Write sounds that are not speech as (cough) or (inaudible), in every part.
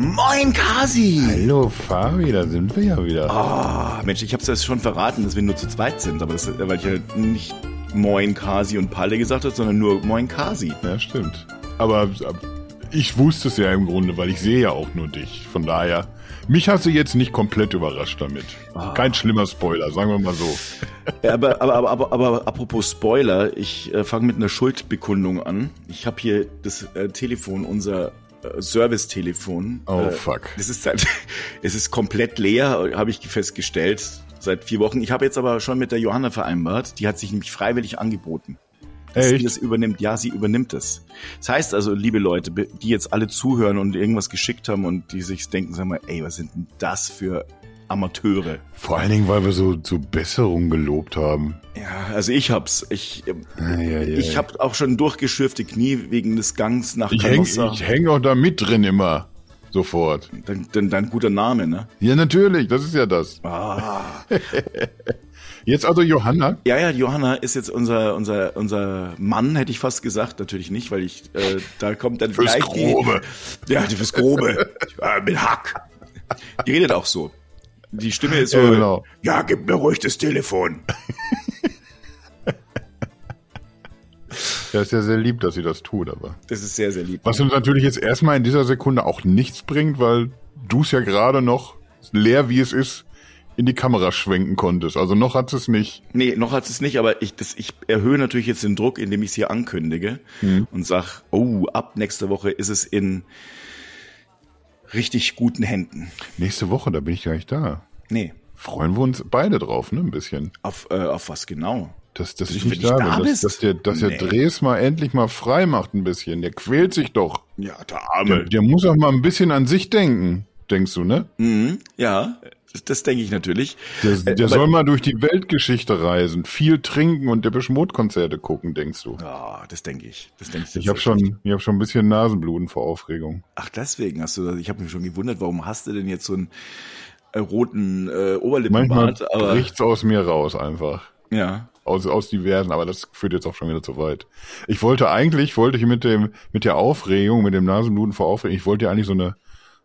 Moin, Kasi! Hallo, Fabi, da sind wir ja wieder. Ah, Mensch, ich hab's ja schon verraten, dass wir nur zu zweit sind, aber das, weil ich ja nicht Moin, Kasi und Palle gesagt habe, sondern nur Moin, Kasi. Ja, stimmt. Aber, aber ich wusste es ja im Grunde, weil ich sehe ja auch nur dich. Von daher, mich hast du jetzt nicht komplett überrascht damit. Ah. Kein schlimmer Spoiler, sagen wir mal so. (laughs) Ja, aber, aber, aber, aber, aber apropos Spoiler, ich äh, fange mit einer Schuldbekundung an. Ich habe hier das äh, Telefon, unser äh, Service-Telefon. Oh, äh, fuck. Es ist halt, (laughs) es ist komplett leer, habe ich festgestellt, seit vier Wochen. Ich habe jetzt aber schon mit der Johanna vereinbart, die hat sich nämlich freiwillig angeboten. Dass sie das übernimmt. Ja, sie übernimmt es. Das heißt also, liebe Leute, die jetzt alle zuhören und irgendwas geschickt haben und die sich denken, sag mal, ey, was sind denn das für Amateure? Vor allen Dingen, weil wir so, so Besserung gelobt haben. Ja, also ich hab's. Ich, ähm, Ja, ja, ja, ich hab auch schon durchgeschürfte Knie wegen des Gangs nach Ich häng, Canossa. ich häng auch da mit drin immer. Sofort. Dein, dein, dein guter Name, ne? Ja, natürlich, das ist ja das. Ah. (laughs) Jetzt also Johanna. Ja, ja, Johanna ist jetzt unser, unser, unser Mann, hätte ich fast gesagt. Natürlich nicht, weil ich, äh, da kommt dann Fürs gleich Grobe. die... Ja, die fürs Grobe. ja, mit Hack. Die redet auch so. Die Stimme ist (laughs) so... Ja, genau. Ja, gib mir ruhig das Telefon. (laughs) Ja, ist ja sehr lieb, dass sie das tut, aber. Das ist sehr, sehr lieb. Was uns natürlich jetzt erstmal in dieser Sekunde auch nichts bringt, weil du es ja gerade noch leer wie es ist in die Kamera schwenken konntest. Also noch hat es nicht. Nee, noch hat es nicht, aber ich, das, ich erhöhe natürlich jetzt den Druck, indem ich es hier ankündige und sag, oh, ab nächster Woche ist es in richtig guten Händen. Nächste Woche, da bin ich gar nicht da. Nee, Freuen wir uns beide drauf, ne? Ein bisschen. auf, äh, auf was genau? Dass, dass Wenn ich nicht da da bin. Dass, dass der, dass der Nee. Dres mal endlich mal frei macht ein bisschen. Der quält sich doch. Ja, der Der, Arme. der muss auch mal ein bisschen an sich denken, denkst du, ne? Mhm, ja, das, denke ich natürlich. Der, Äh, der aber- soll mal durch die Weltgeschichte reisen, viel trinken und Depeche Mode Konzerte gucken, denkst du? Ja, das denke ich. Das denke ich. Ich habe schon, ich habe schon ein bisschen Nasenbluten vor Aufregung. Ach, deswegen hast du das. Ich habe mich schon gewundert, warum hast du denn jetzt so einen äh, roten äh, Manchmal Oberlippenbart? Aber bricht's aus mir raus einfach. ja, Aus, aus diversen, aber das führt jetzt auch schon wieder zu weit. Ich wollte eigentlich, wollte ich mit dem, mit der Aufregung, mit dem Nasenbluten vor Aufregung, ich wollte ja eigentlich so eine,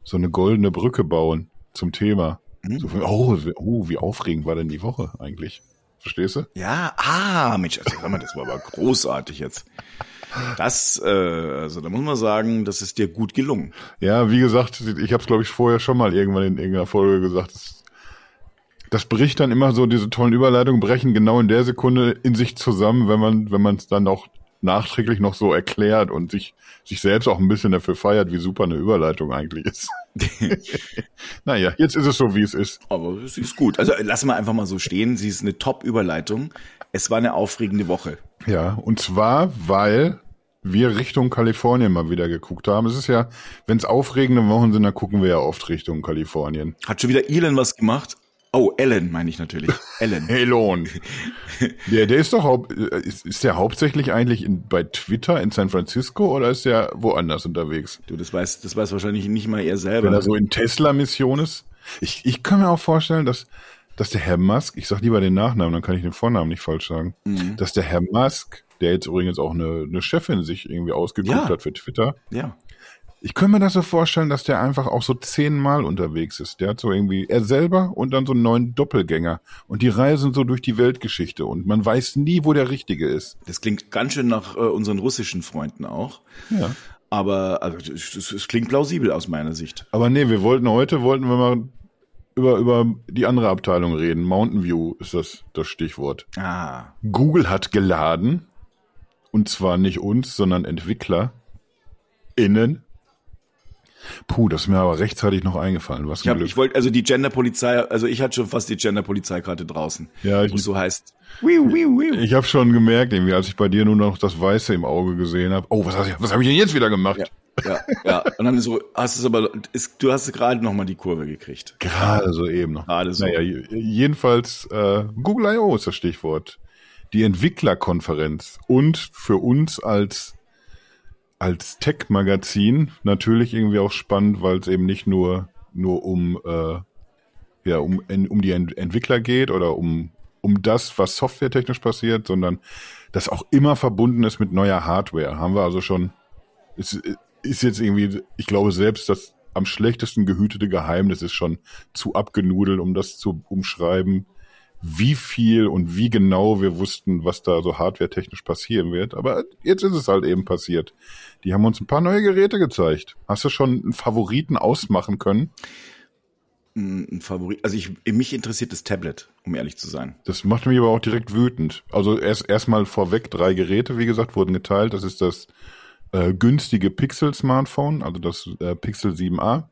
so eine goldene Brücke bauen zum Thema. Hm. So, oh, wie- oh, wie aufregend war denn die Woche eigentlich? Verstehst du? Ja, ah, Mensch, also, sag mal, das war aber großartig jetzt. Das, äh, also da muss man sagen, das ist dir gut gelungen. Ja, wie gesagt, ich habe es glaube ich vorher schon mal irgendwann in irgendeiner Folge gesagt. Das, das bricht dann immer so, diese tollen Überleitungen brechen genau in der Sekunde in sich zusammen, wenn man wenn man es dann auch nachträglich noch so erklärt und sich sich selbst auch ein bisschen dafür feiert, wie super eine Überleitung eigentlich ist. (laughs) naja, jetzt ist es so, wie es ist. Aber sie ist gut. Also lassen wir einfach mal so stehen. Sie ist eine Top-Überleitung. Es war eine aufregende Woche. Ja, und zwar, weil wir Richtung Kalifornien mal wieder geguckt haben. Es ist ja, wenn es aufregende Wochen sind, dann gucken wir ja oft Richtung Kalifornien. Hat schon wieder Elon was gemacht? Oh, Ellen meine ich natürlich. Ellen. (laughs) Elon. der, der ist doch äh, ist, ist der hauptsächlich eigentlich in, bei Twitter in San Francisco oder ist der woanders unterwegs? Du, das weiß, das weiß wahrscheinlich nicht mal er selber. Wenn er so in Tesla-Mission ist? Ich, ich kann mir auch vorstellen, dass, dass der Herr Musk, ich sag lieber den Nachnamen, dann kann ich den Vornamen nicht falsch sagen, dass der Herr Musk, der jetzt übrigens auch eine, eine Chefin sich irgendwie ausgeguckt Ja. hat für Twitter, ja. Ich könnte mir das so vorstellen, dass der einfach auch so zehnmal unterwegs ist. Der hat so irgendwie, er selber und dann so einen neuen Doppelgänger. Und die reisen so durch die Weltgeschichte und man weiß nie, wo der Richtige ist. Das klingt ganz schön nach äh, unseren russischen Freunden auch. Ja. Aber also, es klingt plausibel aus meiner Sicht. Aber nee, wir wollten heute, wollten wir mal über, über die andere Abteilung reden. Mountain View ist das, das Stichwort. Ah. Google hat geladen. Und zwar nicht uns, sondern Entwickler. Innen. Puh, das ist mir aber rechtzeitig noch eingefallen. Was Ich, hab, ich wollte, also die Genderpolizei, also ich hatte schon fast die Genderpolizeikarte draußen. Ja, ich- es so heißt. Wiu, wiu, wiu. Ich habe schon gemerkt, irgendwie, als ich bei dir nur noch das Weiße im Auge gesehen habe. Oh, was, hab ich- was habe ich denn jetzt wieder gemacht? Ja, ja, ja. Und dann so, hast es aber, ist, du hast gerade noch mal die Kurve gekriegt. Gerade so eben noch. Gerade so. Naja, je- jedenfalls äh, Google I.O. ist das Stichwort. Die Entwicklerkonferenz und für uns als als Tech-Magazin natürlich irgendwie auch spannend, weil es eben nicht nur nur um äh, ja um um die Ent Entwickler geht oder um um das, was softwaretechnisch passiert, sondern das auch immer verbunden ist mit neuer Hardware. Haben wir also schon ist, ist jetzt irgendwie, ich glaube selbst, dass am schlechtesten gehütete Geheimnis ist schon zu abgenudelt, um das zu umschreiben, wie viel und wie genau wir wussten, was da so hardware-technisch passieren wird. Aber jetzt ist es halt eben passiert. Die haben uns ein paar neue Geräte gezeigt. Hast du schon einen Favoriten ausmachen können? Ein Favorit. Also ich, mich interessiert das Tablet, um ehrlich zu sein. Das macht mich aber auch direkt wütend. Also erst erstmal vorweg drei Geräte, wie gesagt, wurden geteilt. Das ist das äh, günstige Pixel-Smartphone, also das äh, Pixel 7a.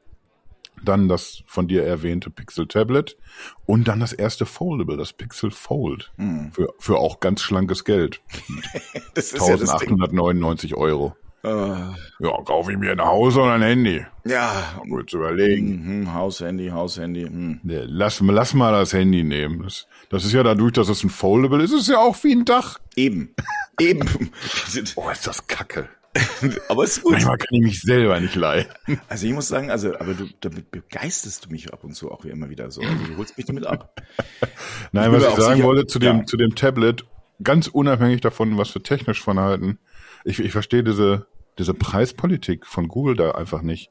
Dann das von dir erwähnte Pixel Tablet und dann das erste Foldable, das Pixel Fold. Mhm. Für, für auch ganz schlankes Geld. (laughs) das ist 1899 ja Euro. Uh, ja, kaufe ich mir ein Haus oder ein Handy? Ja. Gut zu überlegen. Mhm, Haus, Handy, Haus, Handy. Hm. Ja, lass, lass mal das Handy nehmen. Das, das ist ja dadurch, dass es ein Foldable ist, ist es ja auch wie ein Dach. Eben. (laughs) Eben. oh, ist das kacke. (laughs) aber es ist gut. Manchmal kann ich mich selber nicht leiden. Also ich muss sagen, also, aber du, damit begeisterst du mich ab und zu auch immer wieder so. Also du holst mich damit ab. (laughs) Nein, was ich sagen sicher, wollte zu dem, ja. zu dem Tablet, ganz unabhängig davon, was wir technisch von halten, ich, ich verstehe diese, diese Preispolitik von Google da einfach nicht.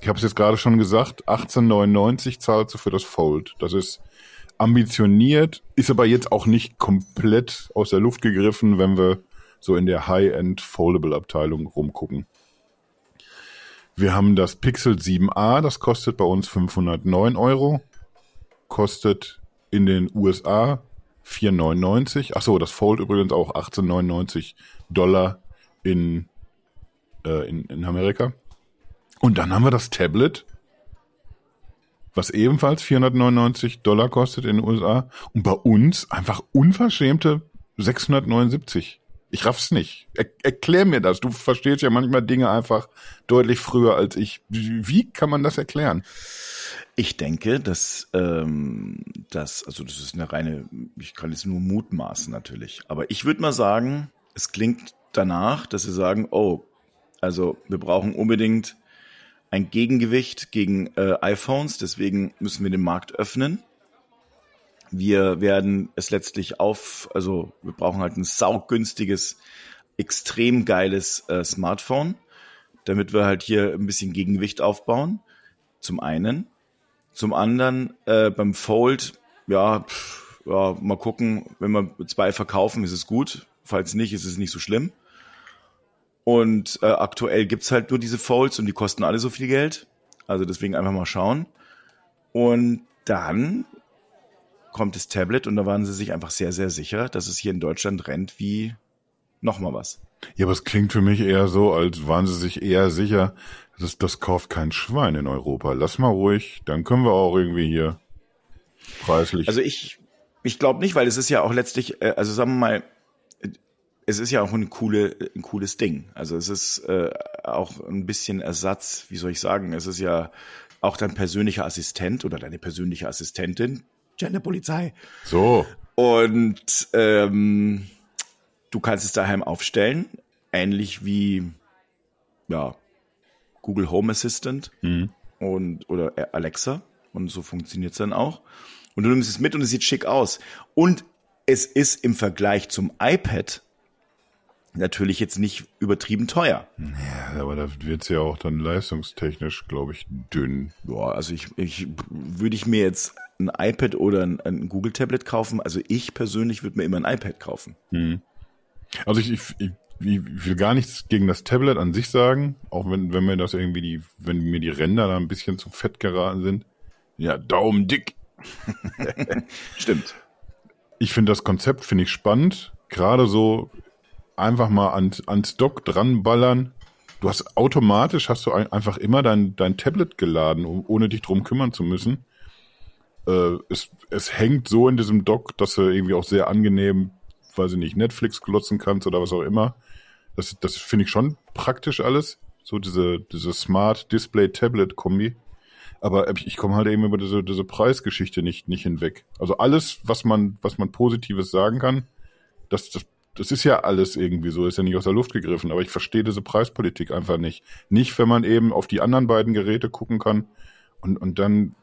Ich habe es jetzt gerade schon gesagt, 18,99 zahlst du für das Fold. Das ist ambitioniert, ist aber jetzt auch nicht komplett aus der Luft gegriffen, wenn wir so in der High-End Foldable Abteilung rumgucken. Wir haben das Pixel 7a, das kostet bei uns 509 Euro, kostet in den USA 4,99. Achso, das Fold übrigens auch 18,99 Dollar in, äh, in, in Amerika. Und dann haben wir das Tablet, was ebenfalls 499 Dollar kostet in den USA und bei uns einfach unverschämte 679. Ich raff's nicht. Er, erklär mir das. Du verstehst ja manchmal Dinge einfach deutlich früher als ich. Wie kann man das erklären? Ich denke, dass ähm, das, also das ist eine reine, ich kann jetzt nur mutmaßen natürlich, aber ich würde mal sagen, es klingt danach, dass sie sagen, oh, also wir brauchen unbedingt ein Gegengewicht gegen äh, iPhones, deswegen müssen wir den Markt öffnen. Wir werden es letztlich auf, also wir brauchen halt ein saugünstiges, extrem geiles äh, Smartphone, damit wir halt hier ein bisschen Gegengewicht aufbauen. Zum einen. Zum anderen äh, beim Fold, ja, pff, ja, mal gucken, wenn wir zwei verkaufen, ist es gut. Falls nicht, ist es nicht so schlimm. Und äh, aktuell gibt's halt nur diese Folds und die kosten alle so viel Geld. Also deswegen einfach mal schauen. Und dann kommt das Tablet und da waren sie sich einfach sehr, sehr sicher, dass es hier in Deutschland rennt wie nochmal was. Ja, aber es klingt für mich eher so, als waren sie sich eher sicher, dass das kauft kein Schwein in Europa. Lass mal ruhig, dann können wir auch irgendwie hier preislich. Also ich, ich glaube nicht, weil es ist ja auch letztlich, äh, also sagen wir mal, es ist ja auch ein, coole, ein cooles Ding. Also es ist äh, auch ein bisschen Ersatz, wie soll ich sagen, es ist ja auch dein persönlicher Assistent oder deine persönliche Assistentin, Genderpolizei. So. Und ähm, du kannst es daheim aufstellen, ähnlich wie ja, Google Home Assistant mhm. und oder Alexa. Und so funktioniert es dann auch. Und du nimmst es mit und es sieht schick aus. Und es ist im Vergleich zum iPad natürlich jetzt nicht übertrieben teuer. Ja, aber da wird es ja auch dann leistungstechnisch, glaube ich, dünn. Boah, also ich, ich würde ich mir jetzt ein iPad oder ein, ein Google Tablet kaufen. Also ich persönlich würde mir immer ein iPad kaufen. Hm. Also ich, ich, ich, ich, will gar nichts gegen das Tablet an sich sagen, auch wenn, wenn mir das irgendwie die, wenn mir die Ränder da ein bisschen zu fett geraten sind. Ja, Daumen dick. (laughs) Stimmt. Ich finde das Konzept finde ich spannend. Gerade so einfach mal ans, ans Dock dranballern. Du hast automatisch hast du ein, einfach immer dein, dein Tablet geladen, ohne dich drum kümmern zu müssen äh, es, es hängt so in diesem Dock, dass du irgendwie auch sehr angenehm, weiß ich nicht, Netflix glotzen kannst oder was auch immer. Das, das finde ich schon praktisch alles. So diese, diese Smart Display Tablet Kombi. Aber ich, ich komme halt eben über diese, diese Preisgeschichte nicht, nicht hinweg. Also alles, was man, was man Positives sagen kann, das, das, das ist ja alles irgendwie so, ist ja nicht aus der Luft gegriffen. Aber ich verstehe diese Preispolitik einfach nicht. Nicht, wenn man eben auf die anderen beiden Geräte gucken kann und, und dann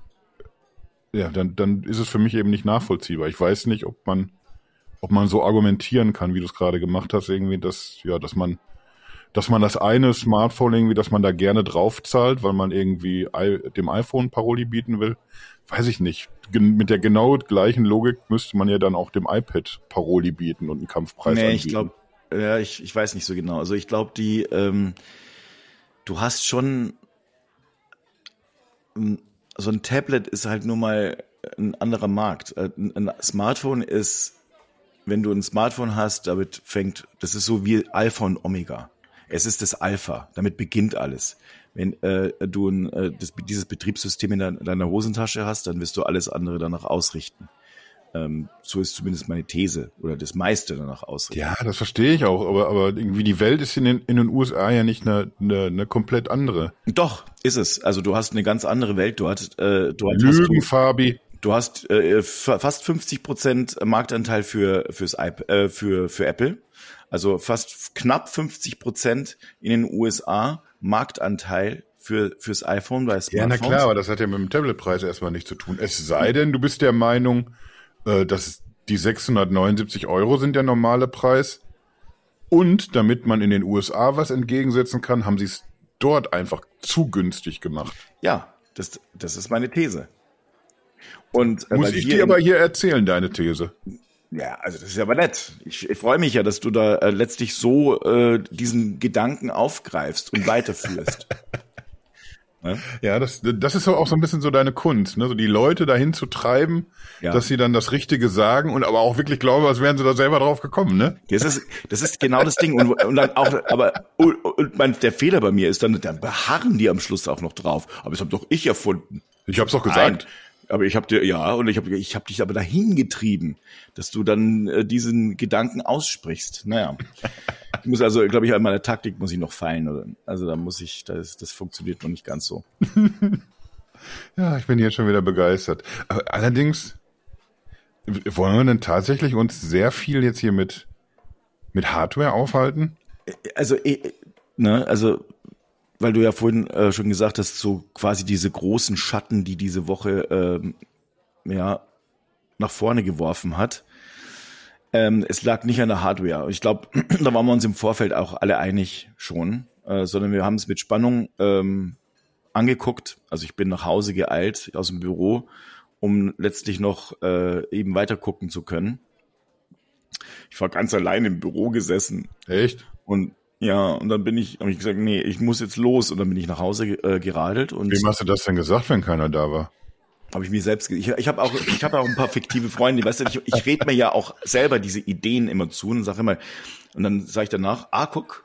ja, dann, dann ist es für mich eben nicht nachvollziehbar. Ich weiß nicht, ob man, ob man so argumentieren kann, wie du es gerade gemacht hast, irgendwie, dass, ja, dass man dass man das eine Smartphone irgendwie, dass man da gerne drauf zahlt, weil man irgendwie dem iPhone Paroli bieten will. Weiß ich nicht. Mit der genau gleichen Logik müsste man ja dann auch dem iPad Paroli bieten und einen Kampfpreis nee, anbieten. ich glaube, ja, ich, ich weiß nicht so genau. Also ich glaube, die, ähm, du hast schon so ein Tablet ist halt nur mal ein anderer Markt. Äh, ein Smartphone ist, wenn du ein Smartphone hast, damit fängt, das ist so wie Alpha und Omega. Es ist das Alpha, damit beginnt alles. Wenn äh, du ein, äh, das, dieses Betriebssystem in deiner, deiner Hosentasche hast, dann wirst du alles andere danach ausrichten. Ähm, so ist zumindest meine These oder das meiste danach ausrichten. Ja, das verstehe ich auch, aber, aber irgendwie die Welt ist in den, in den USA ja nicht eine, eine, eine komplett andere. Doch, ist es. Also du hast eine ganz andere Welt dort. Äh, dort Lügen, hast du, Fabi. Du hast äh, fast 50 Prozent Marktanteil für, fürs iP äh, für, für Apple. Also fast knapp 50 Prozent in den USA Marktanteil für, fürs iPhone bei Smartphones. Ja, na klar, aber das hat ja mit dem Tabletpreis erstmal nichts zu tun. Es sei denn, du bist der Meinung, äh, dass die 679 Euro sind der normale Preis. Und damit man in den USA was entgegensetzen kann, haben sie es dort einfach zu günstig gemacht. Ja, das, das ist meine These. Und, äh, Muss ich dir aber hier erzählen, deine These? Ja, also das ist aber nett. Ich, ich freue mich ja, dass du da äh, letztlich so äh, diesen Gedanken aufgreifst und weiterführst. (laughs) Ne? Ja, das, das ist auch so ein bisschen so deine Kunst, ne? so die Leute dahin zu treiben, ja. dass sie dann das Richtige sagen und aber auch wirklich glauben, als wären sie da selber drauf gekommen, ne? Das ist, das ist genau das Ding und, und dann auch, aber und, und mein, der Fehler bei mir ist dann, dann beharren die am Schluss auch noch drauf. Aber das habe doch ich erfunden. Ich hab's doch gesagt. Nein. Aber ich habe dir ja und ich habe ich hab dich aber dahin getrieben, dass du dann äh, diesen Gedanken aussprichst. Naja, ich muss also, glaube ich, an meiner Taktik muss ich noch feilen. Oder? Also da muss ich, das, das funktioniert noch nicht ganz so. (laughs) ja, ich bin jetzt schon wieder begeistert. Aber allerdings wollen wir denn tatsächlich uns sehr viel jetzt hier mit mit Hardware aufhalten? Also, äh, ne, also weil du ja vorhin äh, schon gesagt hast, so quasi diese großen Schatten, die diese Woche ähm, ja nach vorne geworfen hat. Ähm, es lag nicht an der Hardware. Ich glaube, (clears throat) da waren wir uns im Vorfeld auch alle einig schon, äh, sondern wir haben es mit Spannung ähm, angeguckt. Also ich bin nach Hause geeilt aus dem Büro, um letztlich noch äh, eben weiter gucken zu können. Ich war ganz allein im Büro gesessen. Echt? Und ja, und dann bin ich, habe ich gesagt, nee, ich muss jetzt los und dann bin ich nach Hause äh, geradelt und. Wem hast du das denn gesagt, wenn keiner da war? Habe ich mir selbst, ich, ich habe auch, ich habe auch ein paar fiktive Freunde, weißt du, ich, ich rede mir ja auch selber diese Ideen immer zu und sage immer, und dann sage ich danach, ah, guck,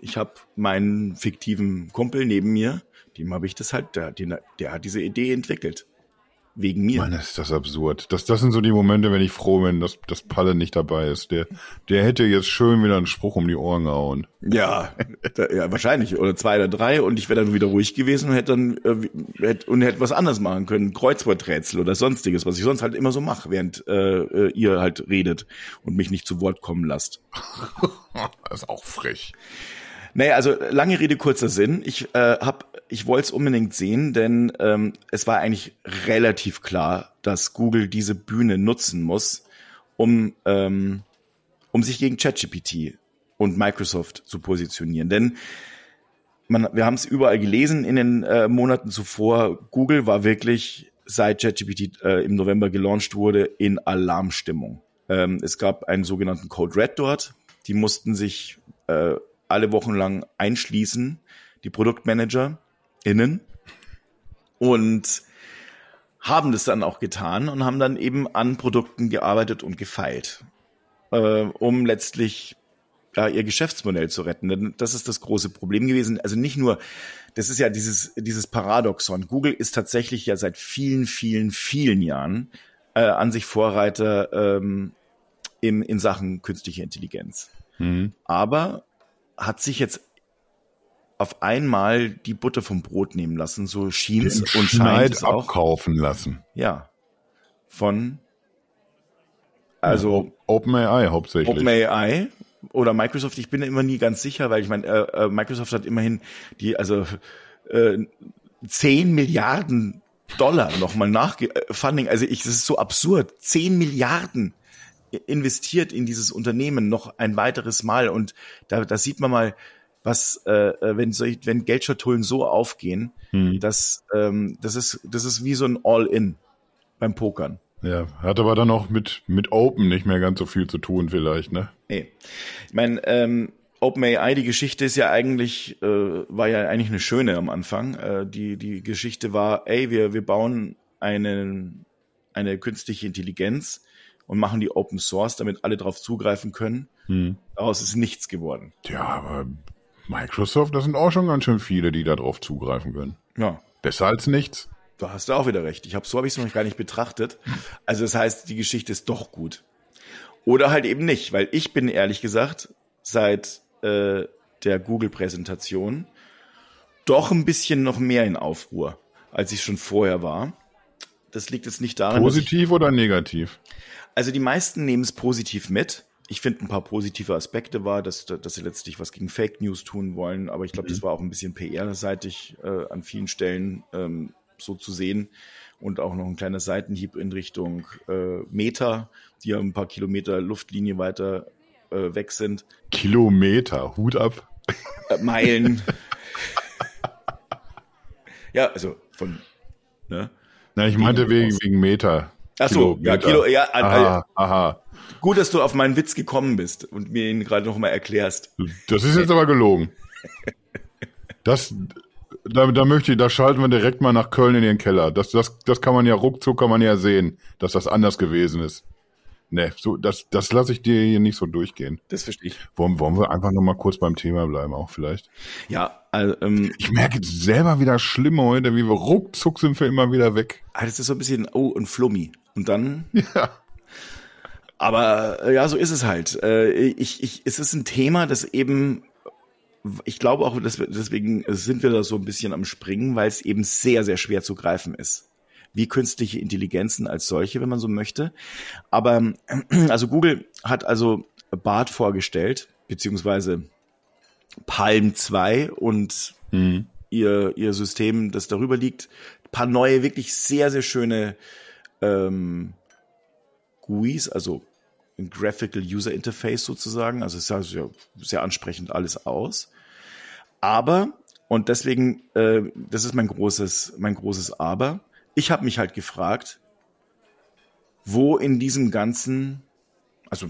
ich habe meinen fiktiven Kumpel neben mir, dem habe ich das halt, der, der, der hat diese Idee entwickelt wegen mir. Mann, ist das absurd. Das, das sind so die Momente, wenn ich froh bin, dass, dass Palle nicht dabei ist. Der, der hätte jetzt schön wieder einen Spruch um die Ohren gehauen. Ja, da, ja wahrscheinlich. Oder zwei oder drei und ich wäre dann wieder ruhig gewesen und hätte dann äh, hätte, und hätte was anderes machen können. Kreuzworträtsel oder sonstiges, was ich sonst halt immer so mache, während äh, äh ihr halt redet und mich nicht zu Wort kommen lasst. (laughs) das ist auch frech. Naja, also lange Rede, kurzer Sinn. Ich äh, hab, ich wollte es unbedingt sehen, denn ähm, es war eigentlich relativ klar, dass Google diese Bühne nutzen muss, um, ähm, um sich gegen ChatGPT und Microsoft zu positionieren. Denn man, wir haben es überall gelesen in den äh, Monaten zuvor. Google war wirklich, seit ChatGPT äh, im November gelauncht wurde, in Alarmstimmung. Ähm, es gab einen sogenannten Code Red dort. Die mussten sich äh, alle Wochen lang einschließen, die Produktmanager innen und haben das dann auch getan und haben dann eben an Produkten gearbeitet und gefeilt, äh, um letztlich ja, ihr Geschäftsmodell zu retten. Denn das ist das große Problem gewesen. Also nicht nur, das ist ja dieses, dieses Paradoxon. Google ist tatsächlich ja seit vielen, vielen, vielen Jahren äh, an sich Vorreiter ähm, im, in Sachen künstliche Intelligenz. Mhm. Aber hat sich jetzt auf einmal die Butter vom Brot nehmen lassen, so schien es und scheint es auch. abkaufen lassen. Ja. Von also ja, OpenAI hauptsächlich. OpenAI oder Microsoft, ich bin immer nie ganz sicher, weil ich meine, äh, äh, Microsoft hat immerhin die, also äh, 10 Milliarden Dollar nochmal nach äh, Funding, also ich, das ist so absurd, 10 Milliarden investiert in dieses Unternehmen noch ein weiteres Mal und da, da sieht man mal, was, äh, wenn, solch, wenn Geldschatullen so aufgehen, hm. dass ähm, das ist, das ist wie so ein All-In beim Pokern. Ja, hat aber dann auch mit, mit Open nicht mehr ganz so viel zu tun, vielleicht, ne? Nee. Ich meine, ähm, OpenAI, die Geschichte ist ja eigentlich, äh, war ja eigentlich eine schöne am Anfang. Äh, die, die Geschichte war, ey, wir, wir bauen eine, eine künstliche Intelligenz und machen die Open Source, damit alle darauf zugreifen können. Hm. Daraus ist nichts geworden. Ja, aber Microsoft, das sind auch schon ganz schön viele, die darauf zugreifen können. Ja. Besser als nichts. Da hast du auch wieder recht. Ich habe so habe ich es noch gar nicht betrachtet. Also das heißt, die Geschichte ist doch gut. Oder halt eben nicht, weil ich bin ehrlich gesagt seit äh, der Google-Präsentation doch ein bisschen noch mehr in Aufruhr, als ich schon vorher war. Das liegt jetzt nicht daran. Positiv ich, oder negativ? Also die meisten nehmen es positiv mit. Ich finde ein paar positive Aspekte war, dass, dass sie letztlich was gegen Fake News tun wollen, aber ich glaube, mhm. das war auch ein bisschen PR-seitig äh, an vielen Stellen ähm, so zu sehen. Und auch noch ein kleiner Seitenhieb in Richtung äh, Meta, die ja ein paar Kilometer Luftlinie weiter äh, weg sind. Kilometer, Hut ab. Äh, Meilen. (laughs) ja, also von, ne? Na, ich meinte wegen, wegen Meter. Ach so, ja, Kilo, ja, aha, aha. Gut, dass du auf meinen Witz gekommen bist und mir ihn gerade noch mal erklärst. Das ist jetzt aber gelogen. Das, da, da möchte ich, da schalten wir direkt mal nach Köln in den Keller. Das, das, das kann man ja ruckzuck, kann man ja sehen, dass das anders gewesen ist. Nee, so, das, das lasse ich dir hier nicht so durchgehen. Das verstehe ich. Wollen, wollen wir einfach nochmal kurz beim Thema bleiben, auch vielleicht? Ja, also, ähm, Ich merke selber wieder schlimm heute, wie wir ruckzuck sind wir immer wieder weg. Ah, das ist so ein bisschen, oh, und Flummi. Und dann. Ja. Aber äh, ja, so ist es halt. Äh, ich, ich, es ist ein Thema, das eben ich glaube auch, dass wir, deswegen sind wir da so ein bisschen am Springen, weil es eben sehr, sehr schwer zu greifen ist. Wie künstliche Intelligenzen als solche, wenn man so möchte. Aber (clears throat) also Google hat also BART vorgestellt, beziehungsweise Palm 2 und mhm. ihr, ihr System, das darüber liegt. Ein paar neue, wirklich sehr, sehr schöne ähm, GUIs, also ein Graphical User Interface sozusagen. Also es sah sehr, sehr ansprechend alles aus. Aber, und deswegen, äh, das ist mein großes, mein großes Aber, ich habe mich halt gefragt, wo in diesem ganzen, also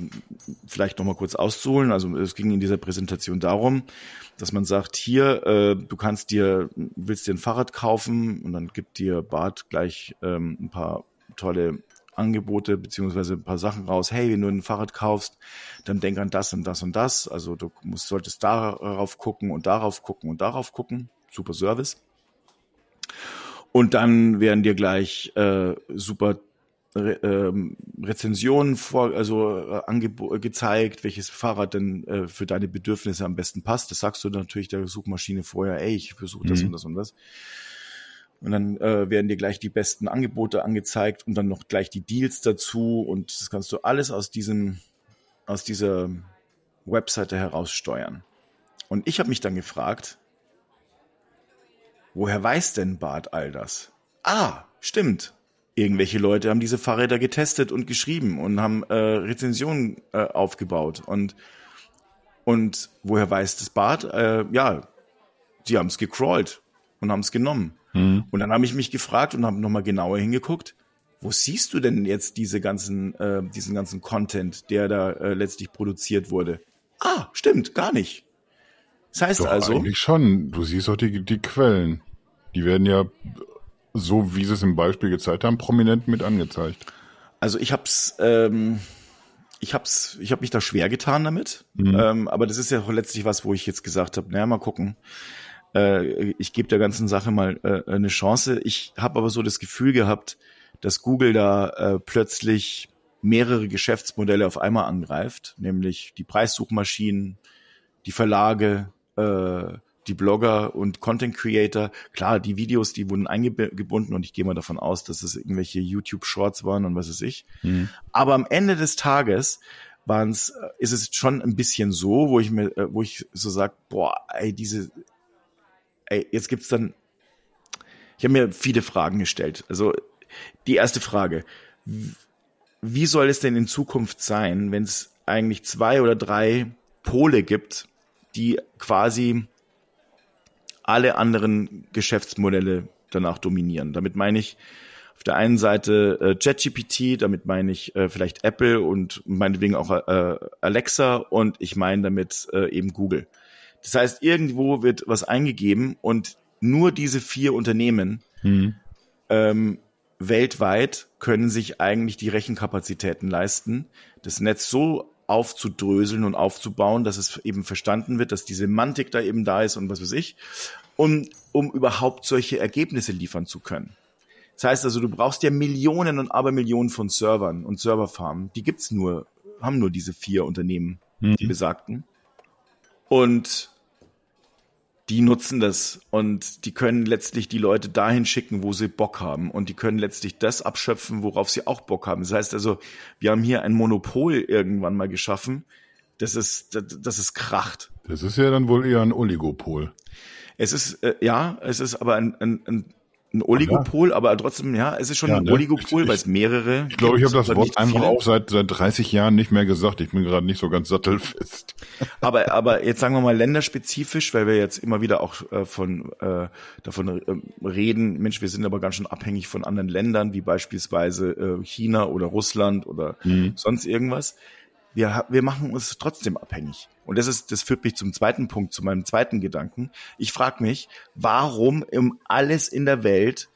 vielleicht nochmal kurz auszuholen, also es ging in dieser Präsentation darum, dass man sagt, hier, äh, du kannst dir, willst dir ein Fahrrad kaufen und dann gibt dir Bart gleich ähm, ein paar tolle Angebote beziehungsweise ein paar Sachen raus. Hey, wenn du ein Fahrrad kaufst, dann denk an das und das und das. Also du musst, solltest darauf gucken und darauf gucken und darauf gucken. Super Service. Und dann werden dir gleich äh, super Re ähm, Rezensionen vor, also äh, gezeigt, welches Fahrrad denn äh, für deine Bedürfnisse am besten passt. Das sagst du natürlich der Suchmaschine vorher, ey, ich versuche das mhm. und das und das. Und dann äh, werden dir gleich die besten Angebote angezeigt und dann noch gleich die Deals dazu. Und das kannst du alles aus diesem, aus dieser Webseite heraussteuern. Und ich habe mich dann gefragt, woher weiß denn Bart all das? Ah, stimmt. Irgendwelche Leute haben diese Fahrräder getestet und geschrieben und haben äh, Rezensionen äh, aufgebaut. Und, und woher weiß das Bart? Äh, ja, die haben es gecrawlt und haben es genommen. Mhm. Und dann habe ich mich gefragt und habe nochmal genauer hingeguckt, wo siehst du denn jetzt diese ganzen, äh, diesen ganzen Content, der da äh, letztlich produziert wurde? Ah, stimmt, gar nicht. Das heißt Doch, also. Eigentlich schon. Du siehst auch die, die Quellen. Die werden ja, so wie sie es im Beispiel gezeigt haben, prominent mit angezeigt. Also ich hab's, ähm, ich hab's, ich habe mich da schwer getan damit. Mhm. Ähm, aber das ist ja letztlich was, wo ich jetzt gesagt habe, naja, mal gucken äh, ich gebe der ganzen Sache mal äh, eine Chance. Ich habe aber so das Gefühl gehabt, dass Google da äh, plötzlich mehrere Geschäftsmodelle auf einmal angreift, nämlich die Preissuchmaschinen, die Verlage, äh, die Blogger und Content Creator. Klar, die Videos, die wurden eingebunden und ich gehe mal davon aus, dass es irgendwelche YouTube Shorts waren und was weiß ich. Mhm. Aber am Ende des Tages waren's, äh, ist es schon ein bisschen so, wo ich mir, äh, wo ich so sag, boah, ey, diese ey, jetzt gibt's dann, ich habe mir viele Fragen gestellt. Also die erste Frage, wie soll es denn in Zukunft sein, wenn es eigentlich zwei oder drei Pole gibt, die quasi alle anderen Geschäftsmodelle danach dominieren. Damit meine ich auf der einen Seite äh, ChatGPT, damit meine ich äh, vielleicht Apple und meinetwegen auch äh, Alexa und ich meine damit äh, eben Google. Das heißt, irgendwo wird was eingegeben und nur diese vier Unternehmen mhm. ähm, weltweit können sich eigentlich die Rechenkapazitäten leisten, das Netz so aufzudröseln und aufzubauen, dass es eben verstanden wird, dass die Semantik da eben da ist und was weiß ich, um, um überhaupt solche Ergebnisse liefern zu können. Das heißt also, du brauchst ja Millionen und Abermillionen von Servern und Serverfarmen. Die gibt's nur, haben nur diese vier Unternehmen, mhm. die besagten. Und die nutzen das und die können letztlich die Leute dahin schicken, wo sie Bock haben und die können letztlich das abschöpfen, worauf sie auch Bock haben. Das heißt also, wir haben hier ein Monopol irgendwann mal geschaffen, das ist, das, das ist kracht. Das ist ja dann wohl eher ein Oligopol. Es ist, äh, ja, es ist aber ein, ein, ein ein Oligopol, ja. aber trotzdem, ja, es ist schon ja, ein ne? Oligopol, weil es mehrere. Ich glaube, ich habe das Wort einfach auch seit, seit 30 Jahren nicht mehr gesagt. Ich bin gerade nicht so ganz sattelfest. Aber, aber jetzt sagen wir mal länderspezifisch, weil wir jetzt immer wieder auch äh, von äh, davon äh, reden, Mensch, wir sind aber ganz schön abhängig von anderen Ländern, wie beispielsweise äh, China oder Russland oder mhm. sonst irgendwas wir, wir machen uns trotzdem abhängig. Und das ist, das führt mich zum zweiten Punkt, zu meinem zweiten Gedanken. Ich frage mich, warum um alles in der Welt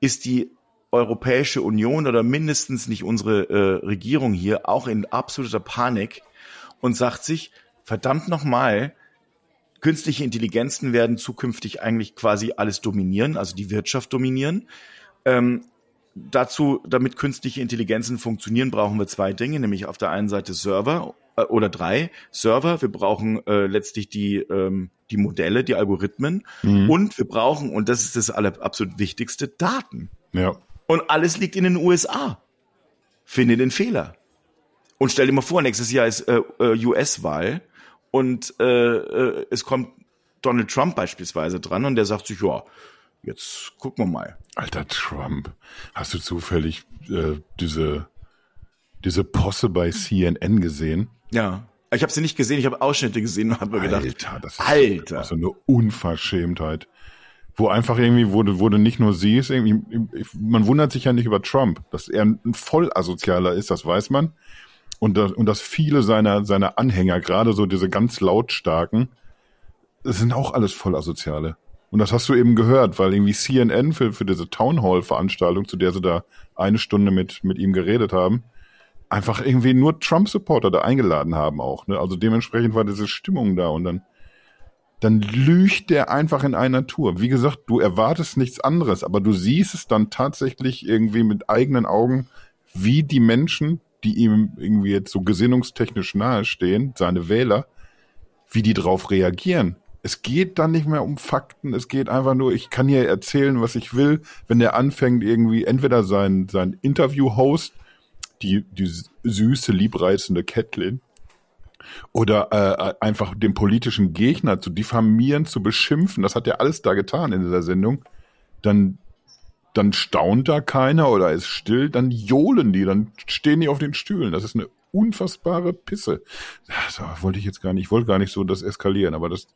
ist die Europäische Union oder mindestens nicht unsere äh, Regierung hier auch in absoluter Panik und sagt sich, verdammt nochmal, künstliche Intelligenzen werden zukünftig eigentlich quasi alles dominieren, also die Wirtschaft dominieren. Ähm, dazu, damit künstliche Intelligenzen funktionieren, brauchen wir zwei Dinge, nämlich auf der einen Seite Server äh, oder drei Server. Wir brauchen äh, letztlich die ähm, die Modelle, die Algorithmen mhm. und wir brauchen und das ist das aller absolut wichtigste Daten. Ja. Und alles liegt in den USA. Finde den Fehler. Und stell dir mal vor, nächstes Jahr ist äh, äh US-Wahl und äh, äh, es kommt Donald Trump beispielsweise dran und der sagt sich, ja, Jetzt gucken wir mal. Alter Trump, hast du zufällig äh, diese diese Posse bei CNN gesehen? Ja. Ich habe sie nicht gesehen, ich habe Ausschnitte gesehen und habe mir gedacht, Alter, das ist Alter. so eine Unverschämtheit. Wo einfach irgendwie wurde, wurde nicht nur sie ist, irgendwie, man wundert sich ja nicht über Trump, dass er ein Vollasozialer ist, das weiß man. Und, das, und dass viele seiner, seiner Anhänger, gerade so diese ganz lautstarken, das sind auch alles Vollasoziale. Und das hast du eben gehört, weil irgendwie CNN für, für diese Town Hall Veranstaltung, zu der sie da eine Stunde mit, mit ihm geredet haben, einfach irgendwie nur Trump-Supporter da eingeladen haben auch. Ne? Also dementsprechend war diese Stimmung da und dann, dann lügt der einfach in einer Tour. Wie gesagt, du erwartest nichts anderes, aber du siehst es dann tatsächlich irgendwie mit eigenen Augen, wie die Menschen, die ihm irgendwie jetzt so gesinnungstechnisch nahestehen, seine Wähler, wie die drauf reagieren es geht dann nicht mehr um Fakten, es geht einfach nur, ich kann hier erzählen, was ich will, wenn der anfängt irgendwie entweder sein, sein Interview-Host, die, die süße, liebreizende Catlin, oder äh, einfach den politischen Gegner zu diffamieren, zu beschimpfen, das hat er alles da getan in dieser Sendung, dann, dann staunt da keiner oder ist still, dann johlen die, dann stehen die auf den Stühlen. Das ist eine unfassbare Pisse. Das wollte ich jetzt gar nicht, ich wollte gar nicht so das eskalieren, aber das,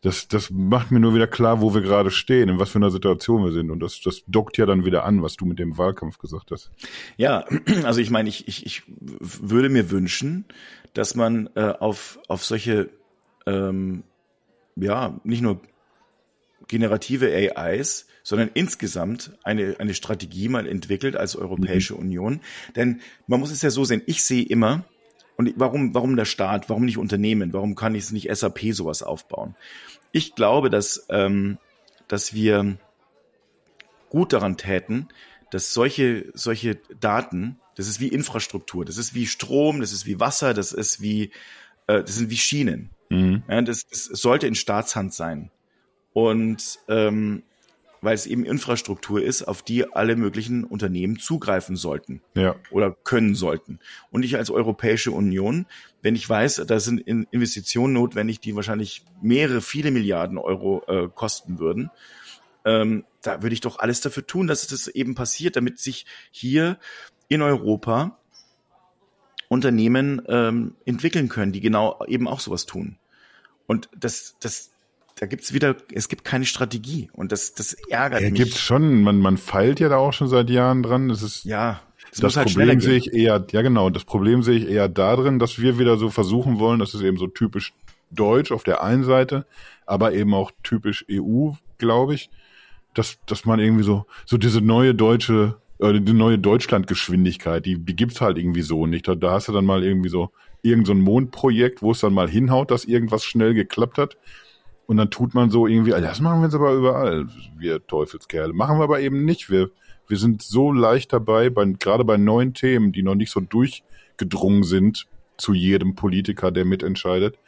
das, das macht mir nur wieder klar, wo wir gerade stehen, in was für einer Situation wir sind. Und das, das dockt ja dann wieder an, was du mit dem Wahlkampf gesagt hast. Ja, (clears throat) also ich meine, ich, ich, ich würde mir wünschen, dass man äh, auf, auf solche, ähm, ja, nicht nur generative AIs, sondern insgesamt eine, eine Strategie mal entwickelt als Europäische mhm. Union. Denn man muss es ja so sehen, ich sehe immer, und warum, warum der Staat, warum nicht Unternehmen, warum kann ich es nicht SAP sowas aufbauen? Ich glaube, dass, ähm, dass wir gut daran täten, dass solche, solche Daten, das ist wie Infrastruktur, das ist wie Strom, das ist wie Wasser, das ist wie, äh, das sind wie Schienen. Mhm. Ja, das, das sollte in Staatshand sein. Und ähm, weil es eben Infrastruktur ist, auf die alle möglichen Unternehmen zugreifen sollten ja. oder können sollten. Und ich als Europäische Union, wenn ich weiß, da sind Investitionen notwendig, die wahrscheinlich mehrere, viele Milliarden Euro äh, kosten würden, ähm, da würde ich doch alles dafür tun, dass das eben passiert, damit sich hier in Europa Unternehmen ähm, entwickeln können, die genau eben auch sowas tun. Und das, das, da gibt's wieder, es gibt keine Strategie und das, das ärgert Ja, mich. gibt's schon. Man, man feilt ja da auch schon seit Jahren dran. Das ist, ja, das muss halt Problem sehe ich eher, ja genau, das Problem sehe ich eher darin, dass wir wieder so versuchen wollen, das ist eben so typisch deutsch auf der einen Seite, aber eben auch typisch EU, glaube ich, dass, dass man irgendwie so, so diese neue deutsche, äh, die neue Deutschlandgeschwindigkeit, die, die gibt's halt irgendwie so nicht. Da, da hast du dann mal irgendwie so irgend so ein Mondprojekt, wo es dann mal hinhaut, dass irgendwas schnell geklappt hat. Und dann tut man so irgendwie, "Ah, das machen wir jetzt aber überall, wir Teufelskerle. Machen wir aber eben nicht. Wir, wir sind so leicht dabei, bei, gerade bei neuen Themen, die noch nicht so durchgedrungen sind zu jedem Politiker, der mitentscheidet,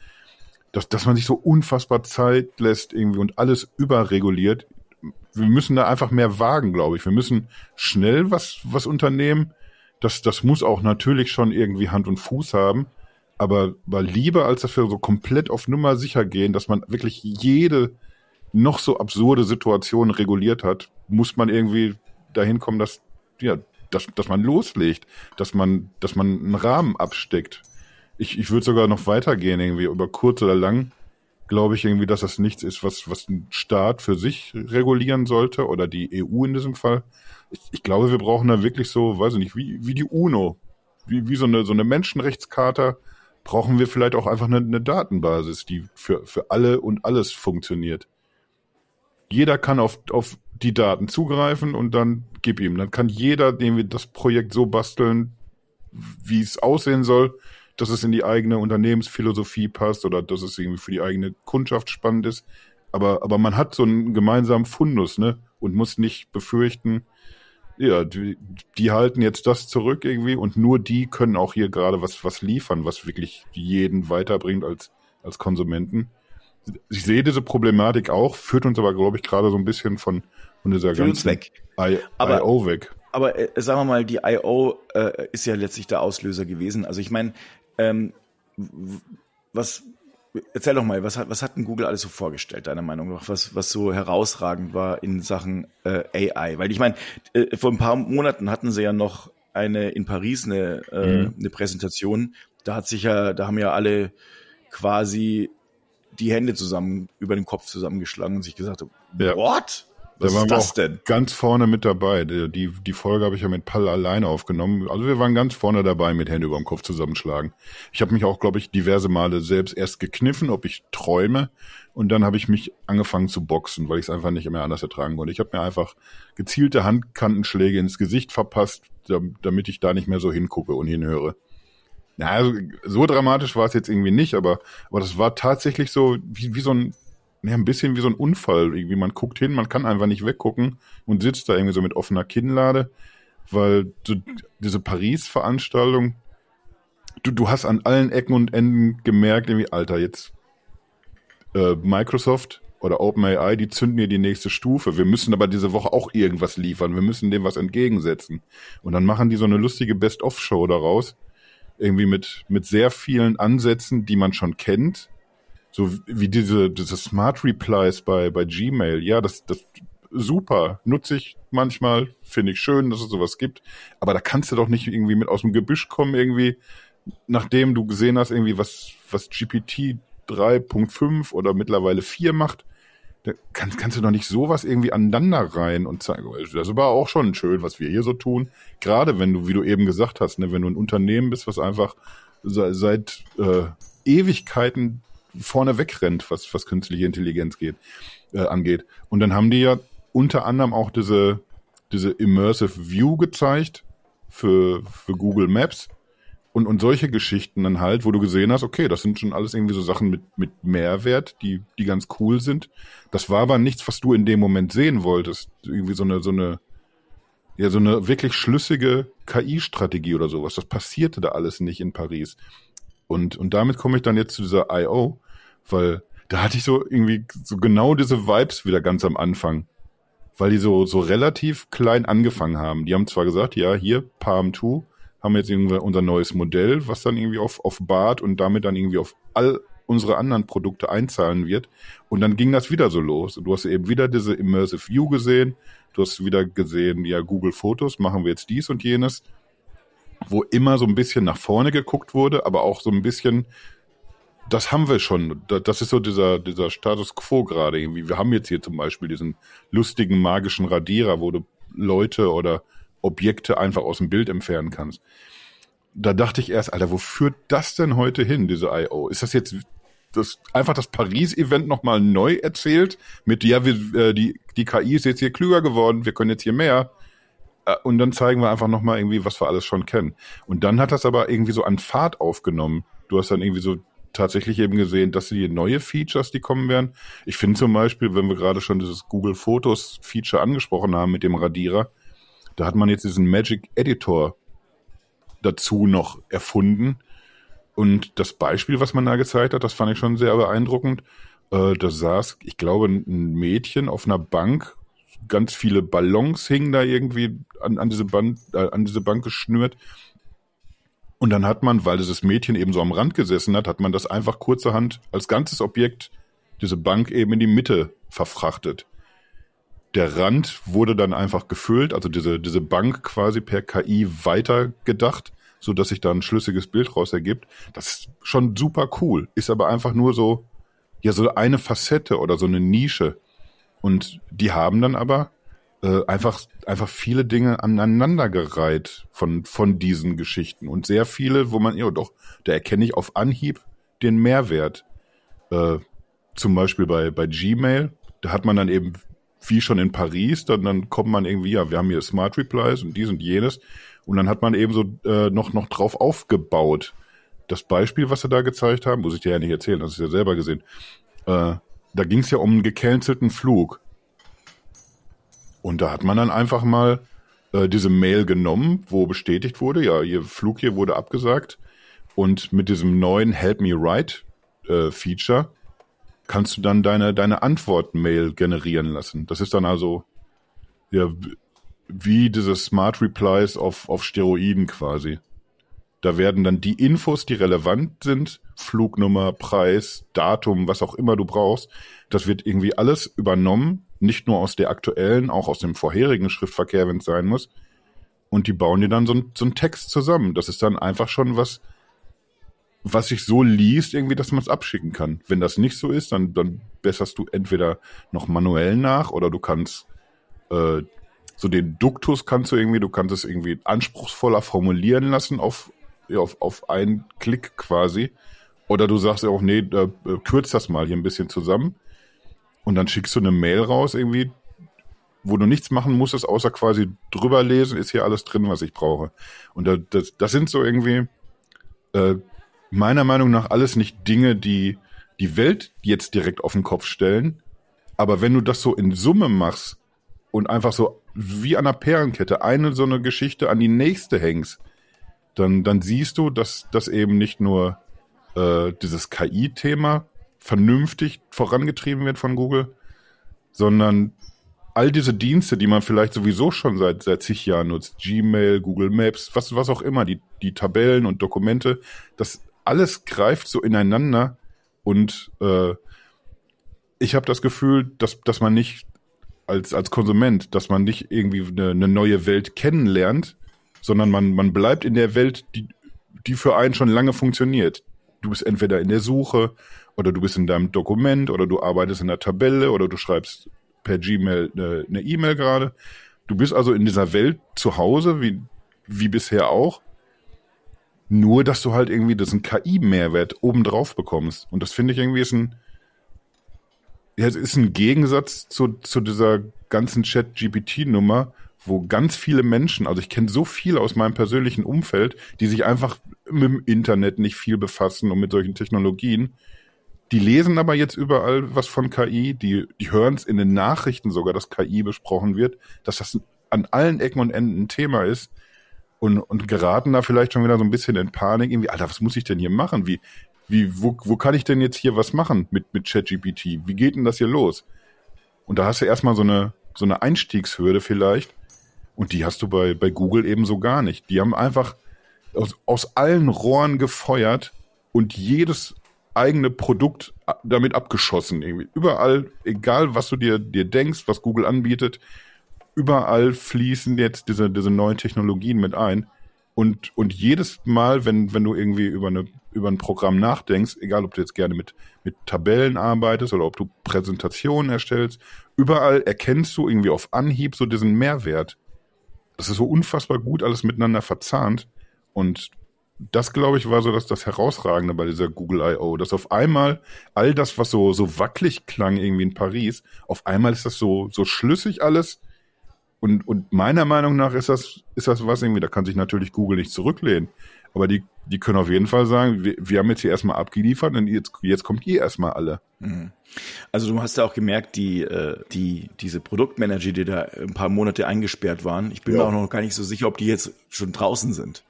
dass, dass man sich so unfassbar Zeit lässt irgendwie und alles überreguliert. Wir müssen da einfach mehr wagen, glaube ich. Wir müssen schnell was, was unternehmen. Das, das muss auch natürlich schon irgendwie Hand und Fuß haben. Aber, aber lieber, als wir so komplett auf Nummer sicher gehen, dass man wirklich jede noch so absurde Situation reguliert hat, muss man irgendwie dahin kommen, dass, ja, dass, dass man loslegt, dass man, dass man einen Rahmen absteckt. Ich, ich würde sogar noch weitergehen, irgendwie über kurz oder lang, glaube ich irgendwie, dass das nichts ist, was, was ein Staat für sich regulieren sollte oder die EU in diesem Fall. Ich, ich glaube, wir brauchen da wirklich so, weiß ich nicht, wie, wie die UNO, wie, wie so eine, so eine Menschenrechtscharta, brauchen wir vielleicht auch einfach eine, eine Datenbasis, die für, für alle und alles funktioniert. Jeder kann auf, auf die Daten zugreifen und dann gib ihm. Dann kann jeder irgendwie das Projekt so basteln, wie es aussehen soll, dass es in die eigene Unternehmensphilosophie passt oder dass es irgendwie für die eigene Kundschaft spannend ist. Aber, aber man hat so einen gemeinsamen Fundus, ne? Und muss nicht befürchten, ja, die, die halten jetzt das zurück irgendwie und nur die können auch hier gerade was, was liefern, was wirklich jeden weiterbringt als, als Konsumenten. Ich sehe diese Problematik auch, führt uns aber, glaube ich, gerade so ein bisschen von, von dieser Führt ganzen weg. I, Aber- IO weg. Aber äh, sagen wir mal, die I.O. Äh, ist ja letztlich der Auslöser gewesen. Also ich meine, ähm, was, erzähl doch mal, was hat, was hat denn Google alles so vorgestellt, deiner Meinung nach, was, was so herausragend war in Sachen äh, AI? Weil ich meine, äh, vor ein paar Monaten hatten sie ja noch eine in Paris eine, äh, Mhm. eine Präsentation. Da hat sich ja, da haben ja alle quasi die Hände zusammen über den Kopf zusammengeschlagen und sich gesagt, Ja. What? Da Was waren ist wir das auch denn? ganz vorne mit dabei. Die, die, Folge habe ich ja mit Pall alleine aufgenommen. Also wir waren ganz vorne dabei mit Hände über dem Kopf zusammenschlagen. Ich habe mich auch, glaube ich, diverse Male selbst erst gekniffen, ob ich träume. Und dann habe ich mich angefangen zu boxen, weil ich es einfach nicht mehr anders ertragen konnte. Ich habe mir einfach gezielte Handkantenschläge ins Gesicht verpasst, dam- damit ich da nicht mehr so hingucke und hinhöre. Na, also so dramatisch war es jetzt irgendwie nicht, aber, aber das war tatsächlich so wie, wie so ein, ja, ein bisschen wie so ein Unfall. Irgendwie, man guckt hin, man kann einfach nicht weggucken und sitzt da irgendwie so mit offener Kinnlade, weil so, diese Paris-Veranstaltung, du, du hast an allen Ecken und Enden gemerkt, irgendwie, Alter, jetzt äh, Microsoft oder OpenAI, die zünden hier die nächste Stufe. Wir müssen aber diese Woche auch irgendwas liefern. Wir müssen dem was entgegensetzen. Und dann machen die so eine lustige Best-of-Show daraus. Irgendwie mit, mit sehr vielen Ansätzen, die man schon kennt. So wie diese, diese Smart Replies bei, bei Gmail. Ja, das, das, super. Nutze ich manchmal. Finde ich schön, dass es sowas gibt. Aber da kannst du doch nicht irgendwie mit aus dem Gebüsch kommen, irgendwie, nachdem du gesehen hast, irgendwie, was, was GPT 3.5 oder mittlerweile 4 macht. Da kannst, kannst du doch nicht sowas irgendwie aneinander rein und zeigen. Das ist aber auch schon schön, was wir hier so tun. Gerade wenn du, wie du eben gesagt hast, ne, wenn du ein Unternehmen bist, was einfach seit, äh, Ewigkeiten vorne wegrennt, was, was künstliche Intelligenz geht, äh, angeht. Und dann haben die ja unter anderem auch diese, diese Immersive View gezeigt für, für Google Maps. Und, und solche Geschichten dann halt, wo du gesehen hast, okay, das sind schon alles irgendwie so Sachen mit, mit Mehrwert, die, die ganz cool sind. Das war aber nichts, was du in dem Moment sehen wolltest. Irgendwie so eine, so eine, ja, so eine wirklich schlüssige KI-Strategie oder sowas. Das passierte da alles nicht in Paris. Und, und damit komme ich dann jetzt zu dieser I.O., weil da hatte ich so irgendwie so genau diese Vibes wieder ganz am Anfang. Weil die so, so relativ klein angefangen haben. Die haben zwar gesagt, ja, hier, Palm 2, haben wir jetzt irgendwie unser neues Modell, was dann irgendwie auf, auf Bart und damit dann irgendwie auf all unsere anderen Produkte einzahlen wird. Und dann ging das wieder so los. Du hast eben wieder diese Immersive View gesehen. Du hast wieder gesehen, ja, Google Fotos, machen wir jetzt dies und jenes. Wo immer so ein bisschen nach vorne geguckt wurde, aber auch so ein bisschen das haben wir schon. Das ist so dieser, dieser Status quo gerade irgendwie. Wir haben jetzt hier zum Beispiel diesen lustigen magischen Radierer, wo du Leute oder Objekte einfach aus dem Bild entfernen kannst. Da dachte ich erst, Alter, wo führt das denn heute hin, diese I.O.? Ist das jetzt das, einfach das Paris-Event nochmal neu erzählt? Mit, ja, wir, äh, die, die KI ist jetzt hier klüger geworden, wir können jetzt hier mehr. Äh, und dann zeigen wir einfach nochmal irgendwie, was wir alles schon kennen. Und dann hat das aber irgendwie so an Fahrt aufgenommen. Du hast dann irgendwie so tatsächlich eben gesehen, dass sie neue Features, die kommen werden. Ich finde zum Beispiel, wenn wir gerade schon dieses Google Fotos Feature angesprochen haben mit dem Radierer, da hat man jetzt diesen Magic Editor dazu noch erfunden. Und das Beispiel, was man da gezeigt hat, das fand ich schon sehr beeindruckend. Äh, da saß, ich glaube, ein Mädchen auf einer Bank. Ganz viele Ballons hingen da irgendwie an, an, diese, Band, äh, an diese Bank geschnürt. Und dann hat man, weil dieses Mädchen eben so am Rand gesessen hat, hat man das einfach kurzerhand als ganzes Objekt, diese Bank eben in die Mitte verfrachtet. Der Rand wurde dann einfach gefüllt, also diese, diese Bank quasi per KI weitergedacht, so dass sich da ein schlüssiges Bild raus ergibt. Das ist schon super cool, ist aber einfach nur so, ja, so eine Facette oder so eine Nische. Und die haben dann aber äh, einfach, einfach viele Dinge aneinandergereiht von, von diesen Geschichten. Und sehr viele, wo man, ja doch, da erkenne ich auf Anhieb den Mehrwert. Äh, zum Beispiel bei, bei Gmail, da hat man dann eben, wie schon in Paris, dann, dann kommt man irgendwie, ja, wir haben hier Smart Replies und dies und jenes. Und dann hat man eben so äh, noch, noch drauf aufgebaut. Das Beispiel, was sie da gezeigt haben, muss ich dir ja nicht erzählen, das ist ja selber gesehen. Äh, da ging es ja um einen gecancelten Flug. Und da hat man dann einfach mal äh, diese Mail genommen, wo bestätigt wurde, ja, Ihr Flug hier wurde abgesagt. Und mit diesem neuen Help Me Write äh, Feature kannst du dann deine, deine Antwort-Mail generieren lassen. Das ist dann also ja, wie diese Smart Replies auf, auf Steroiden quasi. Da werden dann die Infos, die relevant sind, Flugnummer, Preis, Datum, was auch immer du brauchst, das wird irgendwie alles übernommen nicht nur aus der aktuellen, auch aus dem vorherigen Schriftverkehr, wenn es sein muss. Und die bauen dir dann so, ein, so einen Text zusammen. Das ist dann einfach schon was, was sich so liest, irgendwie, dass man es abschicken kann. Wenn das nicht so ist, dann, dann besserst du entweder noch manuell nach oder du kannst äh, so den Duktus kannst du irgendwie, du kannst es irgendwie anspruchsvoller formulieren lassen auf, auf, auf einen Klick quasi. Oder du sagst ja auch, nee, äh, kürzt das mal hier ein bisschen zusammen. Und dann schickst du eine Mail raus, irgendwie, wo du nichts machen musstest, außer quasi drüber lesen, ist hier alles drin, was ich brauche. Und das, das, das sind so irgendwie äh, meiner Meinung nach alles nicht Dinge, die die Welt jetzt direkt auf den Kopf stellen. Aber wenn du das so in Summe machst und einfach so wie an einer Perlenkette eine so eine Geschichte an die nächste hängst, dann, dann siehst du, dass das eben nicht nur äh, dieses KI-Thema vernünftig vorangetrieben wird von Google, sondern all diese Dienste, die man vielleicht sowieso schon seit, seit zig Jahren nutzt, Gmail, Google Maps, was, was auch immer, die, die Tabellen und Dokumente, das alles greift so ineinander und äh, ich habe das Gefühl, dass, dass man nicht als, als Konsument, dass man nicht irgendwie eine, eine neue Welt kennenlernt, sondern man, man bleibt in der Welt, die, die für einen schon lange funktioniert. Du bist entweder in der Suche oder du bist in deinem Dokument oder du arbeitest in der Tabelle oder du schreibst per Gmail eine, eine E-Mail gerade. Du bist also in dieser Welt zu Hause, wie, wie bisher auch. Nur, dass du halt irgendwie diesen KI-Mehrwert obendrauf bekommst. Und das finde ich irgendwie ist ein, ja, es ist ein Gegensatz zu, zu dieser ganzen Chat-GPT-Nummer, wo ganz viele Menschen, also ich kenne so viele aus meinem persönlichen Umfeld, die sich einfach mit dem Internet nicht viel befassen und mit solchen Technologien die lesen aber jetzt überall was von KI, die, die hören es in den Nachrichten sogar, dass KI besprochen wird, dass das an allen Ecken und Enden ein Thema ist und, und geraten da vielleicht schon wieder so ein bisschen in Panik, irgendwie, Alter, was muss ich denn hier machen? Wie, wie, wo, wo kann ich denn jetzt hier was machen mit, mit ChatGPT? Wie geht denn das hier los? Und da hast du erstmal so eine, so eine Einstiegshürde vielleicht. Und die hast du bei, bei Google eben so gar nicht. Die haben einfach aus, aus allen Rohren gefeuert und jedes eigene Produkt damit abgeschossen. Irgendwie. Überall, egal was du dir, dir denkst, was Google anbietet, überall fließen jetzt diese, diese neuen Technologien mit ein. Und, und jedes Mal, wenn, wenn du irgendwie über eine über ein Programm nachdenkst, egal ob du jetzt gerne mit, mit Tabellen arbeitest oder ob du Präsentationen erstellst, überall erkennst du irgendwie auf Anhieb so diesen Mehrwert. Das ist so unfassbar gut alles miteinander verzahnt. Und das, glaube ich, war so das, das Herausragende bei dieser Google I.O., dass auf einmal all das, was so, so wackelig klang irgendwie in Paris, auf einmal ist das so, so schlüssig alles. Und, und meiner Meinung nach ist das, ist das was irgendwie, da kann sich natürlich Google nicht zurücklehnen. Aber die, die können auf jeden Fall sagen, wir, wir haben jetzt hier erstmal abgeliefert und jetzt, jetzt kommt ihr erstmal alle. Mhm. Also du hast ja auch gemerkt, die, äh, die, diese Produktmanager, die da ein paar Monate eingesperrt waren, ich bin ja. mir auch noch gar nicht so sicher, ob die jetzt schon draußen sind.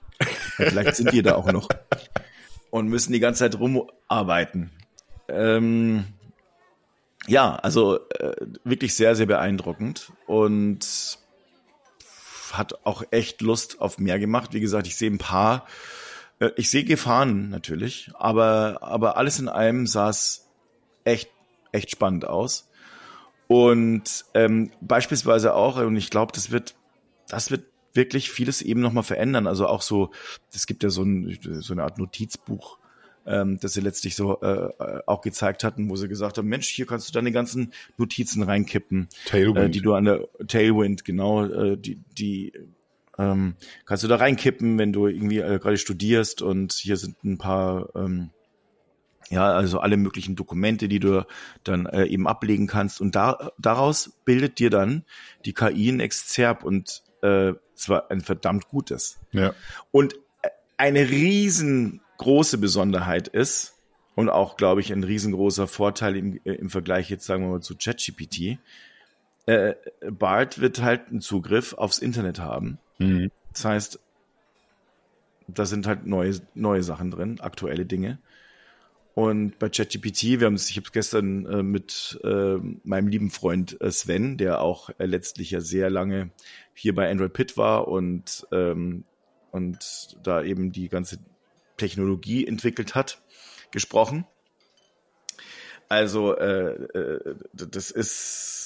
Vielleicht sind die da auch noch und müssen die ganze Zeit rumarbeiten. Ähm, ja, also äh, wirklich sehr, sehr beeindruckend und hat auch echt Lust auf mehr gemacht. Wie gesagt, ich sehe ein paar, äh, ich sehe Gefahren natürlich, aber, aber alles in allem sah es echt, echt spannend aus. Und ähm, beispielsweise auch, und ich glaube, das wird, das wird wirklich vieles eben nochmal verändern. Also auch so, es gibt ja so, ein, so eine Art Notizbuch, ähm, das sie letztlich so äh, auch gezeigt hatten, wo sie gesagt haben, Mensch, hier kannst du deine ganzen Notizen reinkippen, Tailwind. Äh, die du an der Tailwind, genau, äh, die, die ähm, kannst du da reinkippen, wenn du irgendwie äh, gerade studierst und hier sind ein paar ähm, ja, also alle möglichen Dokumente, die du dann äh, eben ablegen kannst. Und da, daraus bildet dir dann die KI ein Exzerp und äh, zwar ein verdammt gutes. Ja. Und eine riesengroße Besonderheit ist, und auch, glaube ich, ein riesengroßer Vorteil im, äh, im Vergleich jetzt, sagen wir mal, zu ChatGPT, äh, Bart wird halt einen Zugriff aufs Internet haben. Mhm. Das heißt, da sind halt neue, neue Sachen drin, aktuelle Dinge. Und bei ChatGPT, wir haben es, ich habe es gestern äh, mit äh, meinem lieben Freund äh, Sven, der auch äh, letztlich ja sehr lange hier bei Android Pit war und ähm, und da eben die ganze Technologie entwickelt hat, gesprochen. Also äh, äh, das ist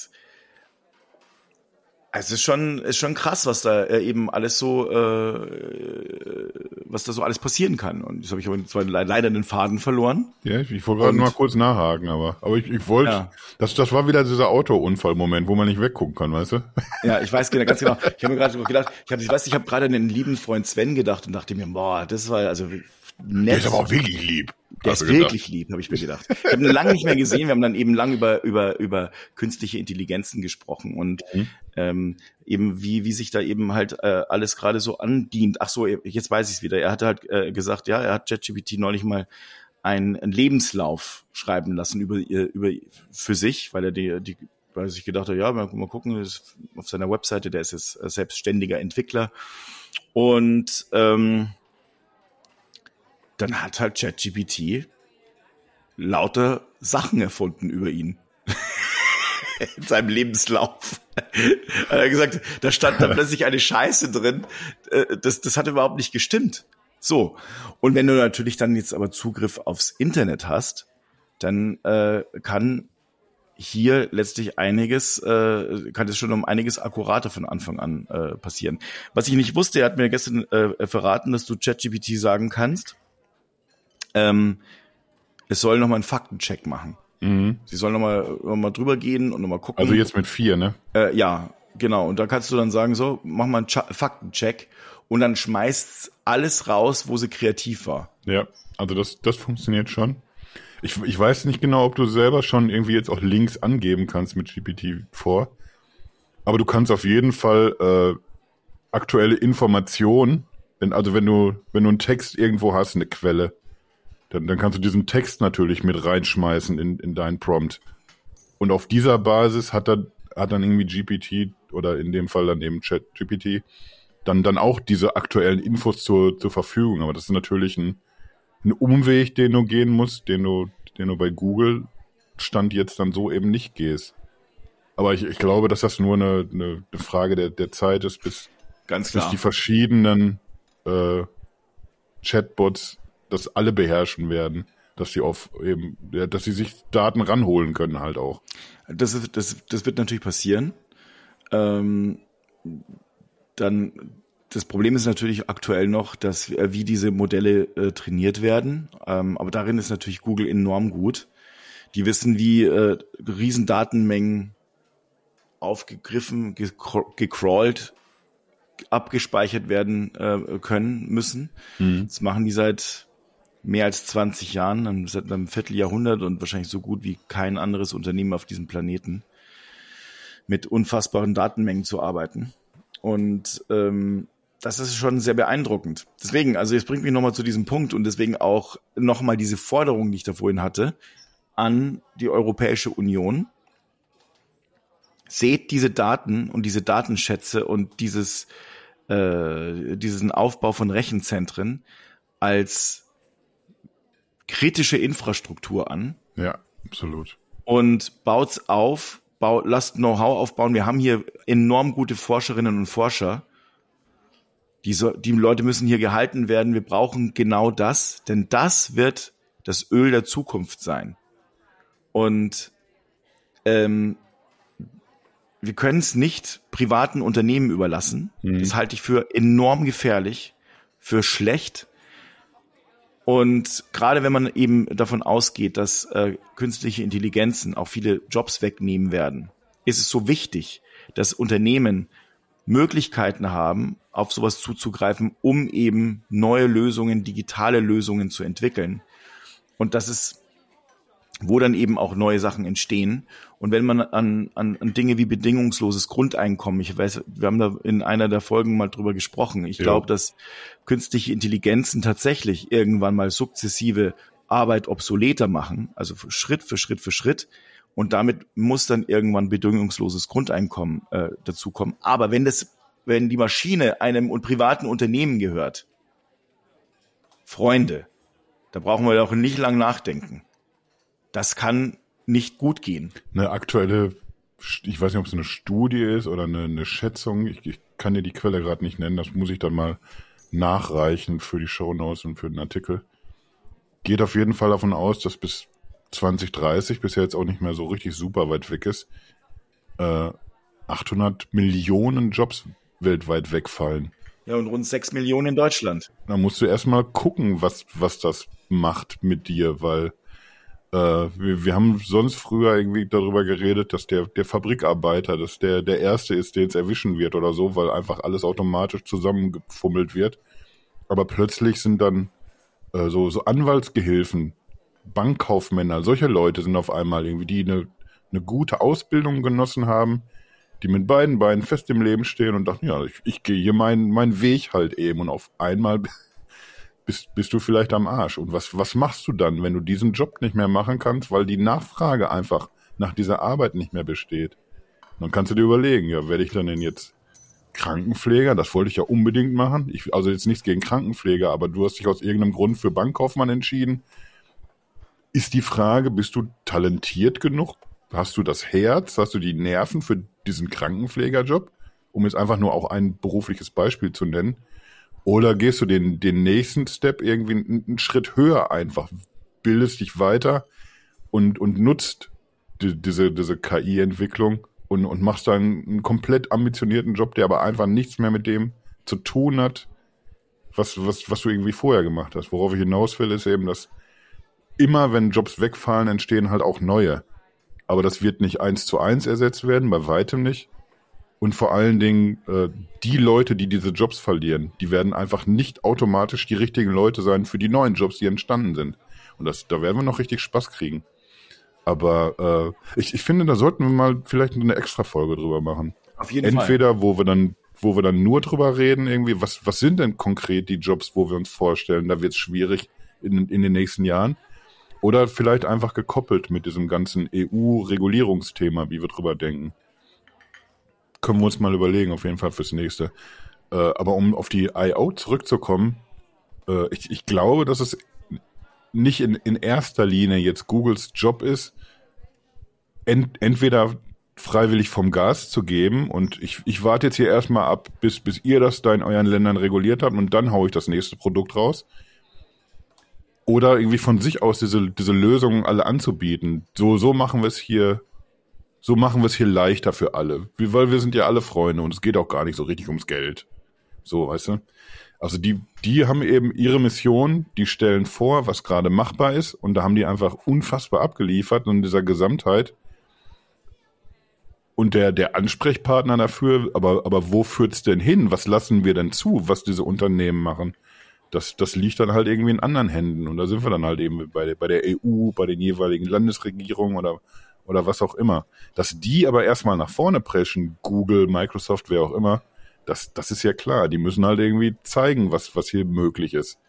es ist schon, ist schon krass, was da äh, eben alles so, äh, was da so alles passieren kann. Und das habe ich aber zwar leider den Faden verloren. Ja, ich, ich wollte gerade mal kurz nachhaken, aber, aber ich, ich wollte, ja. das, das war wieder dieser Autounfall-Moment, wo man nicht weggucken kann, weißt du? Ja, ich weiß genau, ganz genau. Ich habe mir gerade (laughs) gedacht, ich, hab, ich weiß, ich habe gerade an den lieben Freund Sven gedacht und dachte mir, boah, das war also nett. Der ist aber auch wirklich lieb. Der ist wirklich lieb, habe ich mir gedacht. Ich habe ihn lange nicht mehr gesehen. Wir haben dann eben lang über über über künstliche Intelligenzen gesprochen und mhm. ähm, eben wie wie sich da eben halt äh, alles gerade so andient. Ach so, jetzt weiß ich es wieder. Er hatte halt äh, gesagt, ja, er hat ChatGPT neulich mal einen, einen Lebenslauf schreiben lassen über über für sich, weil er die die weil sich gedacht hat, ja, mal, mal gucken, auf seiner Webseite, der ist jetzt selbstständiger Entwickler und ähm, dann hat halt ChatGPT lauter Sachen erfunden über ihn. (laughs) In seinem Lebenslauf. hat er gesagt, da stand da plötzlich eine Scheiße drin. Äh, das, das hat überhaupt nicht gestimmt. So. Und wenn du natürlich dann jetzt aber Zugriff aufs Internet hast, dann äh, kann hier letztlich einiges, äh, kann es schon um einiges akkurater von Anfang an äh, passieren. Was ich nicht wusste, er hat mir gestern äh, verraten, dass du ChatGPT sagen kannst, ähm, es soll nochmal einen Faktencheck machen. Mhm. Sie soll nochmal noch mal drüber gehen und nochmal gucken. Also jetzt mit vier, ne? Äh, ja, genau. Und da kannst du dann sagen, so, mach mal einen Ch Faktencheck und dann schmeißt alles raus, wo sie kreativ war. Ja, also das, das funktioniert schon. Ich, ich weiß nicht genau, ob du selber schon irgendwie jetzt auch Links angeben kannst mit GPT-4. Aber du kannst auf jeden Fall äh, aktuelle Informationen, also wenn du, wenn du einen Text irgendwo hast, eine Quelle, dann, dann kannst du diesen Text natürlich mit reinschmeißen in, in deinen Prompt. Und auf dieser Basis hat dann, hat dann irgendwie GPT oder in dem Fall dann eben Chat GPT dann, dann auch diese aktuellen Infos zur, zur Verfügung. Aber das ist natürlich ein, ein Umweg, den du gehen musst, den du, den du bei Google Stand jetzt dann so eben nicht gehst. Aber ich, ich glaube, dass das nur eine, eine, eine Frage der, der Zeit ist, bis, Ganz klar. bis die verschiedenen äh, Chatbots das alle beherrschen werden, dass sie auf eben, ja, dass sie sich Daten ranholen können halt auch. Das ist, das, das wird natürlich passieren. Ähm, dann das Problem ist natürlich aktuell noch, dass äh, wie diese Modelle äh, trainiert werden. Ähm, aber darin ist natürlich Google enorm gut. Die wissen, wie äh, Riesendatenmengen aufgegriffen, gecrawlt, abgespeichert werden äh, können müssen. Mhm. Das machen die seit mehr als 20 Jahren, seit einem Vierteljahrhundert und wahrscheinlich so gut wie kein anderes Unternehmen auf diesem Planeten mit unfassbaren Datenmengen zu arbeiten. Und ähm, das ist schon sehr beeindruckend. Deswegen, also jetzt bringt mich nochmal zu diesem Punkt und deswegen auch nochmal diese Forderung, die ich da vorhin hatte, an die Europäische Union. Seht diese Daten und diese Datenschätze und dieses, äh, diesen Aufbau von Rechenzentren als kritische Infrastruktur an. Ja, absolut. Und baut's auf, baut, lasst Know-how aufbauen. Wir haben hier enorm gute Forscherinnen und Forscher. Die, so, die Leute müssen hier gehalten werden. Wir brauchen genau das, denn das wird das Öl der Zukunft sein. Und ähm, wir können es nicht privaten Unternehmen überlassen. Mhm. Das halte ich für enorm gefährlich, für schlecht und gerade wenn man eben davon ausgeht, dass äh, künstliche Intelligenzen auch viele Jobs wegnehmen werden, ist es so wichtig, dass Unternehmen Möglichkeiten haben, auf sowas zuzugreifen, um eben neue Lösungen, digitale Lösungen zu entwickeln. Und das ist wo dann eben auch neue Sachen entstehen. Und wenn man an, an, an Dinge wie bedingungsloses Grundeinkommen, ich weiß, wir haben da in einer der Folgen mal drüber gesprochen. Ich ja. glaube, dass künstliche Intelligenzen tatsächlich irgendwann mal sukzessive Arbeit obsoleter machen, also Schritt für Schritt für Schritt. Und damit muss dann irgendwann bedingungsloses Grundeinkommen äh, dazukommen. Aber wenn das, wenn die Maschine einem und privaten Unternehmen gehört, Freunde, da brauchen wir doch nicht lang nachdenken das kann nicht gut gehen. Eine aktuelle, ich weiß nicht, ob es eine Studie ist oder eine, eine Schätzung, ich, ich, kann dir die Quelle gerade nicht nennen, das muss ich dann mal nachreichen für die Show Notes und für den Artikel. Geht auf jeden Fall davon aus, dass bis 2030, bisher jetzt auch nicht mehr so richtig super weit weg ist, äh, 800 Millionen Jobs weltweit wegfallen. Ja, und rund 6 Millionen in Deutschland. Da musst du erstmal gucken, was, was das macht mit dir, weil wir, wir haben sonst früher irgendwie darüber geredet, dass der, der Fabrikarbeiter, dass der der Erste ist, den es erwischen wird oder so, weil einfach alles automatisch zusammengefummelt wird. Aber plötzlich sind dann äh, so, so Anwaltsgehilfen, Bankkaufmänner, solche Leute sind auf einmal irgendwie, die eine, eine gute Ausbildung genossen haben, die mit beiden Beinen fest im Leben stehen und dachten, ja, ich, ich gehe hier meinen mein Weg halt eben und auf einmal bist, bist du vielleicht am Arsch. Und was, was machst du dann, wenn du diesen Job nicht mehr machen kannst, weil die Nachfrage einfach nach dieser Arbeit nicht mehr besteht? Dann kannst du dir überlegen, ja, werde ich dann denn jetzt Krankenpfleger? Das wollte ich ja unbedingt machen. Ich, also jetzt nichts gegen Krankenpfleger, aber du hast dich aus irgendeinem Grund für Bankkaufmann entschieden. Ist die Frage, bist du talentiert genug? Hast du das Herz? Hast du die Nerven für diesen Krankenpflegerjob? Um jetzt einfach nur auch ein berufliches Beispiel zu nennen. Oder gehst du den, den nächsten Step irgendwie einen, einen Schritt höher einfach, bildest dich weiter und, und nutzt die, diese, diese KI-Entwicklung und, und machst dann einen komplett ambitionierten Job, der aber einfach nichts mehr mit dem zu tun hat, was, was, was du irgendwie vorher gemacht hast. Worauf ich hinaus will, ist eben, dass immer, wenn Jobs wegfallen, entstehen halt auch neue. Aber das wird nicht eins zu eins ersetzt werden, bei weitem nicht. Und vor allen Dingen, äh, die Leute, die diese Jobs verlieren, die werden einfach nicht automatisch die richtigen Leute sein für die neuen Jobs, die entstanden sind. Und das, da werden wir noch richtig Spaß kriegen. Aber äh, ich, ich finde, da sollten wir mal vielleicht eine extra Folge drüber machen. Auf jeden Entweder, Fall. Entweder, wo wir dann, wo wir dann nur drüber reden, irgendwie, was, was sind denn konkret die Jobs, wo wir uns vorstellen, da wird es schwierig in, in den nächsten Jahren. Oder vielleicht einfach gekoppelt mit diesem ganzen EU-Regulierungsthema, wie wir drüber denken können wir uns mal überlegen, auf jeden Fall fürs nächste. Äh, aber um auf die I.O. zurückzukommen, äh, ich, ich glaube, dass es nicht in, in erster Linie jetzt Googles Job ist, ent, entweder freiwillig vom Gas zu geben und ich, ich warte jetzt hier erstmal ab, bis, bis ihr das da in euren Ländern reguliert habt und dann haue ich das nächste Produkt raus. Oder irgendwie von sich aus diese, diese Lösungen alle anzubieten. So, so machen wir es hier so machen wir es hier leichter für alle. Weil wir sind ja alle Freunde und es geht auch gar nicht so richtig ums Geld. So, weißt du? Also die, die haben eben ihre Mission, die stellen vor, was gerade machbar ist und da haben die einfach unfassbar abgeliefert und in dieser Gesamtheit. Und der, der Ansprechpartner dafür, aber, aber wo führt's denn hin? Was lassen wir denn zu, was diese Unternehmen machen? Das, das liegt dann halt irgendwie in anderen Händen. Und da sind wir dann halt eben bei, bei der EU, bei den jeweiligen Landesregierungen oder, oder was auch immer. Dass die aber erstmal nach vorne preschen, Google, Microsoft, wer auch immer, das, das ist ja klar. Die müssen halt irgendwie zeigen, was, was hier möglich ist.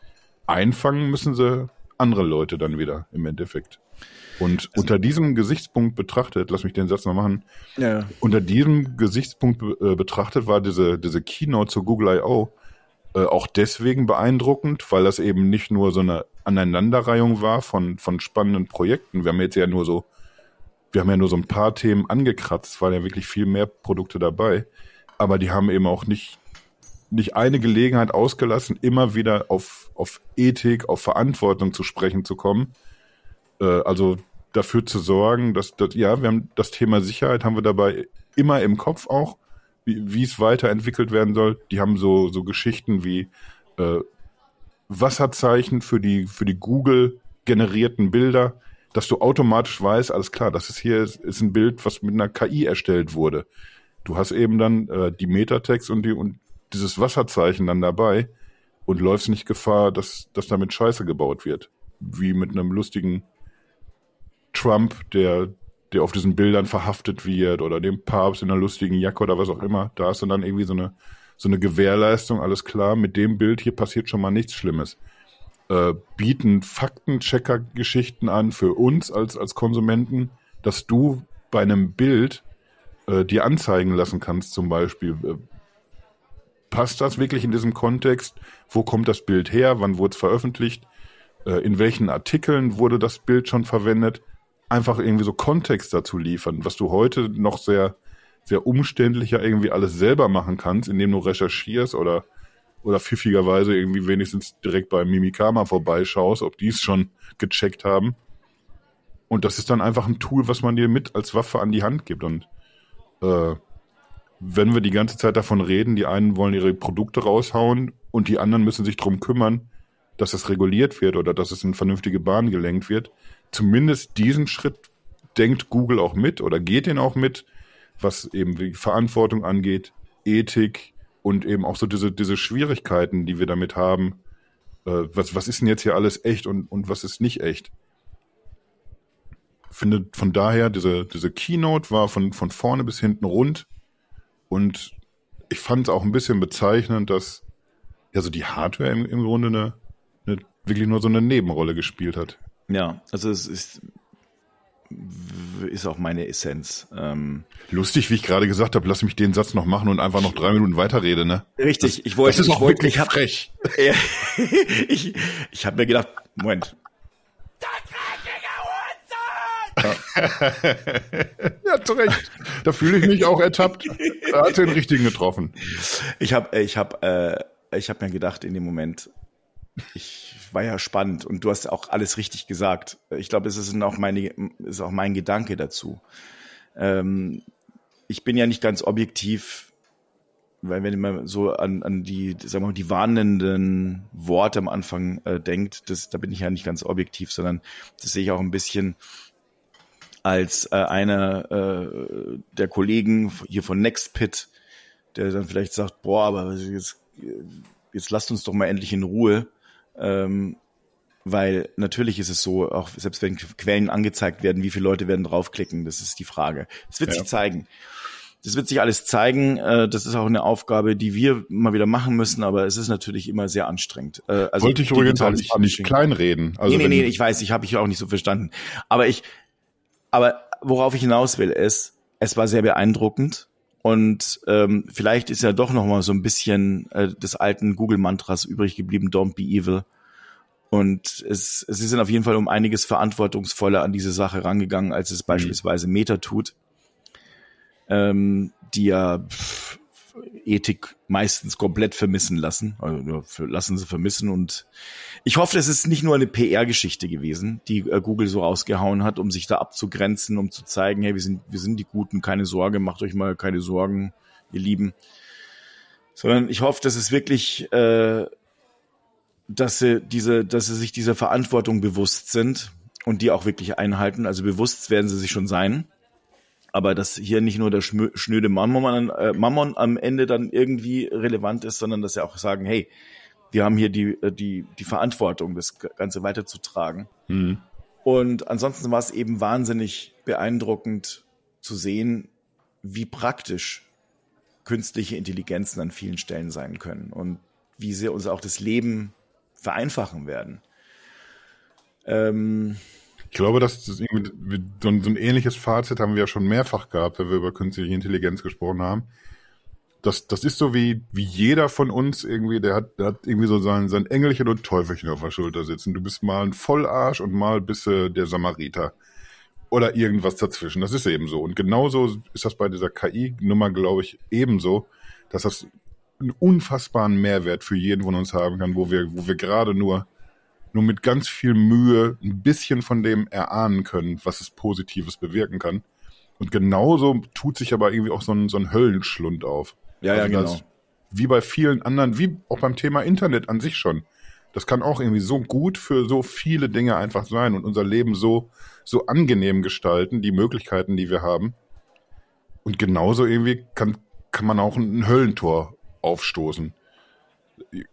Einfangen müssen sie andere Leute dann wieder im Endeffekt. Und also, unter diesem Gesichtspunkt betrachtet, lass mich den Satz noch machen, ja. unter diesem Gesichtspunkt äh, betrachtet war diese, diese Keynote zu Google I.O. Äh, auch deswegen beeindruckend, weil das eben nicht nur so eine Aneinanderreihung war von, von spannenden Projekten. Wir haben jetzt ja nur so, wir haben ja nur so ein paar Themen angekratzt, waren ja wirklich viel mehr Produkte dabei aber die haben eben auch nicht, nicht eine Gelegenheit ausgelassen, immer wieder auf, auf Ethik, auf Verantwortung zu sprechen zu kommen. Äh, also dafür zu sorgen, dass, dass, ja, wir haben das Thema Sicherheit haben wir dabei immer im Kopf auch, wie, wie es weiterentwickelt werden soll. Die haben so, so Geschichten wie äh, Wasserzeichen für die, für die Google generierten Bilder, dass du automatisch weißt, alles klar, das ist hier ist, ein Bild, was mit einer KI erstellt wurde du hast eben dann äh, die Metatext und die und dieses Wasserzeichen dann dabei und läufst nicht Gefahr, dass, dass damit Scheiße gebaut wird. Wie mit einem lustigen Trump, der, der auf diesen Bildern verhaftet wird oder dem Papst in einer lustigen Jacke oder was auch immer. Da hast du dann irgendwie so eine, so eine Gewährleistung, alles klar, mit dem Bild hier passiert schon mal nichts Schlimmes. Äh, bieten Faktenchecker-Geschichten an für uns als, als Konsumenten, dass du bei einem Bild äh, dir anzeigen lassen kannst, zum Beispiel. Äh, passt das wirklich in diesem Kontext? Wo kommt das Bild her? Wann wurde es veröffentlicht? Äh, in welchen Artikeln wurde das Bild schon verwendet? Einfach irgendwie so Kontext dazu liefern, was du heute noch sehr, sehr umständlicher irgendwie alles selber machen kannst, indem du recherchierst oder oder pfiffigerweise irgendwie wenigstens direkt bei Mimikama vorbeischaust, ob die es schon gecheckt haben. Und das ist dann einfach ein Tool, was man dir mit als Waffe an die Hand gibt. Und äh, wenn wir die ganze Zeit davon reden, die einen wollen ihre Produkte raushauen und die anderen müssen sich darum kümmern, dass es reguliert wird oder dass es in vernünftige Bahn gelenkt wird. Zumindest diesen Schritt denkt Google auch mit oder geht den auch mit, was eben die Verantwortung angeht, Ethik und eben auch so diese, diese Schwierigkeiten, die wir damit haben. Äh, was, was ist denn jetzt hier alles echt und, und was ist nicht echt? finde von daher, diese, diese Keynote war von, von vorne bis hinten rund und ich fand es auch ein bisschen bezeichnend, dass ja so die Hardware im, im Grunde eine, eine, wirklich nur so eine Nebenrolle gespielt hat. Ja, also es ist, ist auch meine Essenz. Ähm Lustig, wie ich gerade gesagt habe, lass mich den Satz noch machen und einfach noch drei Minuten weiterrede, ne? Richtig, das, ich wollte. Das ist auch wirklich ich hab, frech. (laughs) ich ich habe mir gedacht, Moment, ja, zu Recht. Da fühle ich mich auch ertappt. Er hat den richtigen getroffen. Ich habe ich hab, äh, ich hab mir gedacht in dem Moment, ich war ja spannend und du hast auch alles richtig gesagt. Ich glaube, es ist auch, meine, ist auch mein Gedanke dazu. Ähm, ich bin ja nicht ganz objektiv, weil wenn man so an, an die, sagen wir mal, die warnenden Worte am Anfang äh, denkt, das, da bin ich ja nicht ganz objektiv, sondern das sehe ich auch ein bisschen als äh, einer äh, der Kollegen hier von NextPit, der dann vielleicht sagt, boah, aber jetzt, jetzt lasst uns doch mal endlich in Ruhe. Ähm, weil natürlich ist es so, auch selbst wenn Quellen angezeigt werden, wie viele Leute werden draufklicken, das ist die Frage. Das wird ja. sich zeigen. Das wird sich alles zeigen. Äh, das ist auch eine Aufgabe, die wir mal wieder machen müssen, aber es ist natürlich immer sehr anstrengend. Äh, also Wollte ich übrigens auch nicht, nicht kleinreden. Also nee, nee, nee, ich weiß, ich habe ich auch nicht so verstanden. Aber ich, aber worauf ich hinaus will, ist, es war sehr beeindruckend. Und ähm, vielleicht ist ja doch noch mal so ein bisschen äh, des alten Google-Mantras übrig geblieben, don't be evil. Und es, sie sind auf jeden Fall um einiges verantwortungsvoller an diese Sache rangegangen, als es mhm. beispielsweise Meta tut, ähm, die ja pff, Ethik meistens komplett vermissen lassen. Also lassen sie vermissen. Und ich hoffe, es ist nicht nur eine PR-Geschichte gewesen, die äh, Google so rausgehauen hat, um sich da abzugrenzen, um zu zeigen, hey, wir sind, wir sind die Guten, keine Sorge, macht euch mal keine Sorgen, ihr Lieben. Sondern ich hoffe, dass es wirklich, äh, dass sie diese, dass sie sich dieser Verantwortung bewusst sind und die auch wirklich einhalten. Also bewusst werden sie sich schon sein. Aber dass hier nicht nur der schnöde Mammon, äh, Mammon am Ende dann irgendwie relevant ist, sondern dass sie auch sagen, hey, wir haben hier die, äh, die, die Verantwortung, das Ganze weiterzutragen. Mhm. Und ansonsten war es eben wahnsinnig beeindruckend zu sehen, wie praktisch künstliche Intelligenzen an vielen Stellen sein können und wie sie uns auch das Leben vereinfachen werden. Ähm, ich glaube, dass das irgendwie, so, ein, so ein ähnliches Fazit haben wir ja schon mehrfach gehabt, wenn wir über künstliche Intelligenz gesprochen haben. Das, das ist so wie, wie jeder von uns irgendwie, der hat, der hat irgendwie so sein, sein Engelchen und Teufelchen auf der Schulter sitzen. Du bist mal ein Vollarsch und mal bist du der Samariter. Oder irgendwas dazwischen. Das ist eben so. Und genauso ist das bei dieser KI-Nummer, glaube ich, ebenso, dass das einen unfassbaren Mehrwert für jeden von uns haben kann, wo wir, wo wir gerade nur nur mit ganz viel Mühe ein bisschen von dem erahnen können, was es Positives bewirken kann. Und genauso tut sich aber irgendwie auch so ein, so ein Höllenschlund auf. Ja, also ja, genau. Das, wie bei vielen anderen, wie auch beim Thema Internet an sich schon. Das kann auch irgendwie so gut für so viele Dinge einfach sein und unser Leben so, so angenehm gestalten, die Möglichkeiten, die wir haben. Und genauso irgendwie kann, kann man auch ein Höllentor aufstoßen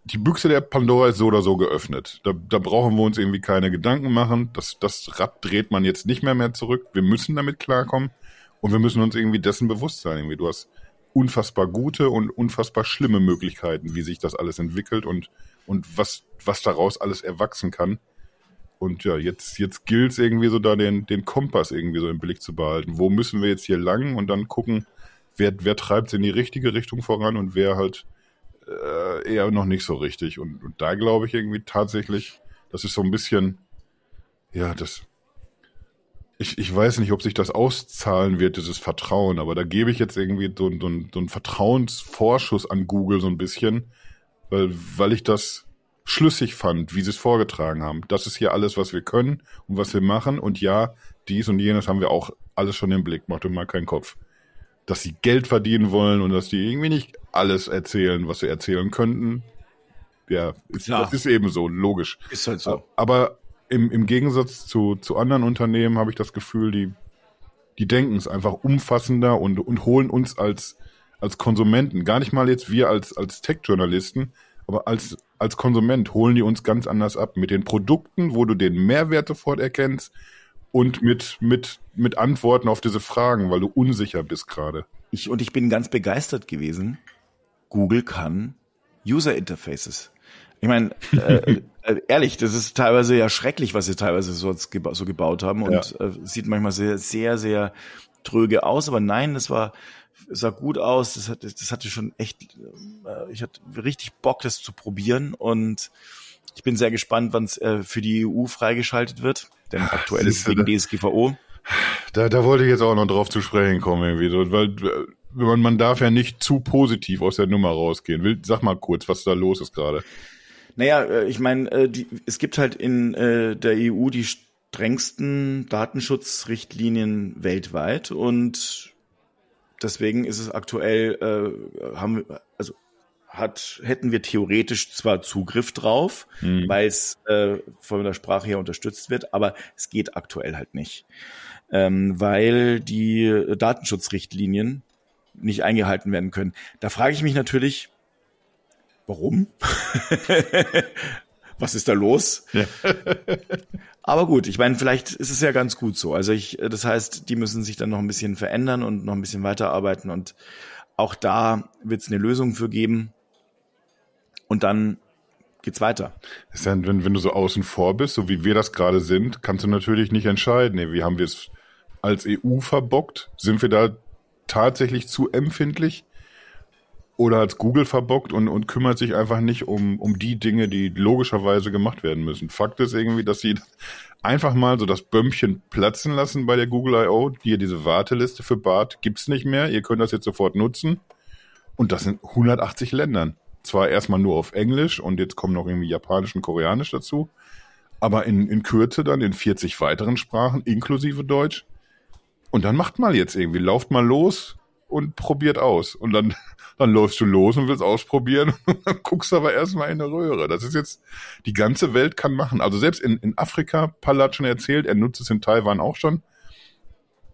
die Büchse der Pandora ist so oder so geöffnet. Da, da brauchen wir uns irgendwie keine Gedanken machen. Das, das Rad dreht man jetzt nicht mehr mehr zurück. Wir müssen damit klarkommen und wir müssen uns irgendwie dessen bewusst sein. Irgendwie. Du hast unfassbar gute und unfassbar schlimme Möglichkeiten, wie sich das alles entwickelt und, und was, was daraus alles erwachsen kann. Und ja, jetzt, jetzt gilt es irgendwie so da den, den Kompass irgendwie so im Blick zu behalten. Wo müssen wir jetzt hier lang und dann gucken, wer, wer treibt es in die richtige Richtung voran und wer halt äh, eher noch nicht so richtig. Und, und da glaube ich irgendwie tatsächlich, das ist so ein bisschen, ja, das, ich, ich weiß nicht, ob sich das auszahlen wird, dieses Vertrauen, aber da gebe ich jetzt irgendwie so, so, so einen Vertrauensvorschuss an Google so ein bisschen, weil, weil ich das schlüssig fand, wie sie es vorgetragen haben. Das ist hier alles, was wir können und was wir machen. Und ja, dies und jenes haben wir auch alles schon im Blick. Macht mal keinen Kopf dass sie Geld verdienen wollen und dass die irgendwie nicht alles erzählen, was sie erzählen könnten. Ja, ist, ja. das ist eben so, logisch. Ist halt so. Aber im, im Gegensatz zu, zu anderen Unternehmen habe ich das Gefühl, die, die denken es einfach umfassender und, und holen uns als, als Konsumenten, gar nicht mal jetzt wir als, als Tech-Journalisten, aber als, als Konsument holen die uns ganz anders ab. Mit den Produkten, wo du den Mehrwert sofort erkennst, und mit, mit, mit Antworten auf diese Fragen, weil du unsicher bist gerade. Ich, und ich bin ganz begeistert gewesen. Google kann User Interfaces. Ich meine, äh, äh, ehrlich, das ist teilweise ja schrecklich, was sie teilweise so, so gebaut haben und ja. äh, sieht manchmal sehr, sehr, sehr tröge aus. Aber nein, das war sah gut aus. Das, hat, das hatte schon echt, äh, ich hatte richtig Bock, das zu probieren und ich bin sehr gespannt, wann es äh, für die EU freigeschaltet wird. Denn aktuell ist es gegen DSGVO. Da, da wollte ich jetzt auch noch drauf zu sprechen kommen, irgendwie, weil äh, man, man darf ja nicht zu positiv aus der Nummer rausgehen. Will, sag mal kurz, was da los ist gerade. Naja, äh, ich meine, äh, es gibt halt in äh, der EU die strengsten Datenschutzrichtlinien weltweit und deswegen ist es aktuell, äh, haben wir, also hat, hätten wir theoretisch zwar Zugriff drauf, mhm. weil es äh, von der Sprache her unterstützt wird, aber es geht aktuell halt nicht, ähm, weil die Datenschutzrichtlinien nicht eingehalten werden können. Da frage ich mich natürlich, warum? (laughs) Was ist da los? Ja. (laughs) aber gut, ich meine, vielleicht ist es ja ganz gut so. Also ich, das heißt, die müssen sich dann noch ein bisschen verändern und noch ein bisschen weiterarbeiten und auch da wird es eine Lösung für geben und dann geht's weiter. Ist ja, wenn, wenn du so außen vor bist, so wie wir das gerade sind, kannst du natürlich nicht entscheiden, nee, wie haben wir es als EU verbockt? Sind wir da tatsächlich zu empfindlich? Oder als Google verbockt und, und kümmert sich einfach nicht um, um die Dinge, die logischerweise gemacht werden müssen. Fakt ist irgendwie, dass sie einfach mal so das Bömmchen platzen lassen bei der Google I.O. Hier diese Warteliste für Bart gibt's nicht mehr. Ihr könnt das jetzt sofort nutzen. Und das sind 180 Ländern zwar erstmal nur auf Englisch und jetzt kommen noch irgendwie Japanisch und Koreanisch dazu, aber in, in Kürze dann in 40 weiteren Sprachen, inklusive Deutsch. Und dann macht mal jetzt irgendwie, lauft mal los und probiert aus. Und dann, (laughs) dann läufst du los und willst ausprobieren (laughs) und dann guckst aber erstmal in eine Röhre. Das ist jetzt, die ganze Welt kann machen. Also selbst in, in Afrika, Paul hat schon erzählt, er nutzt es in Taiwan auch schon.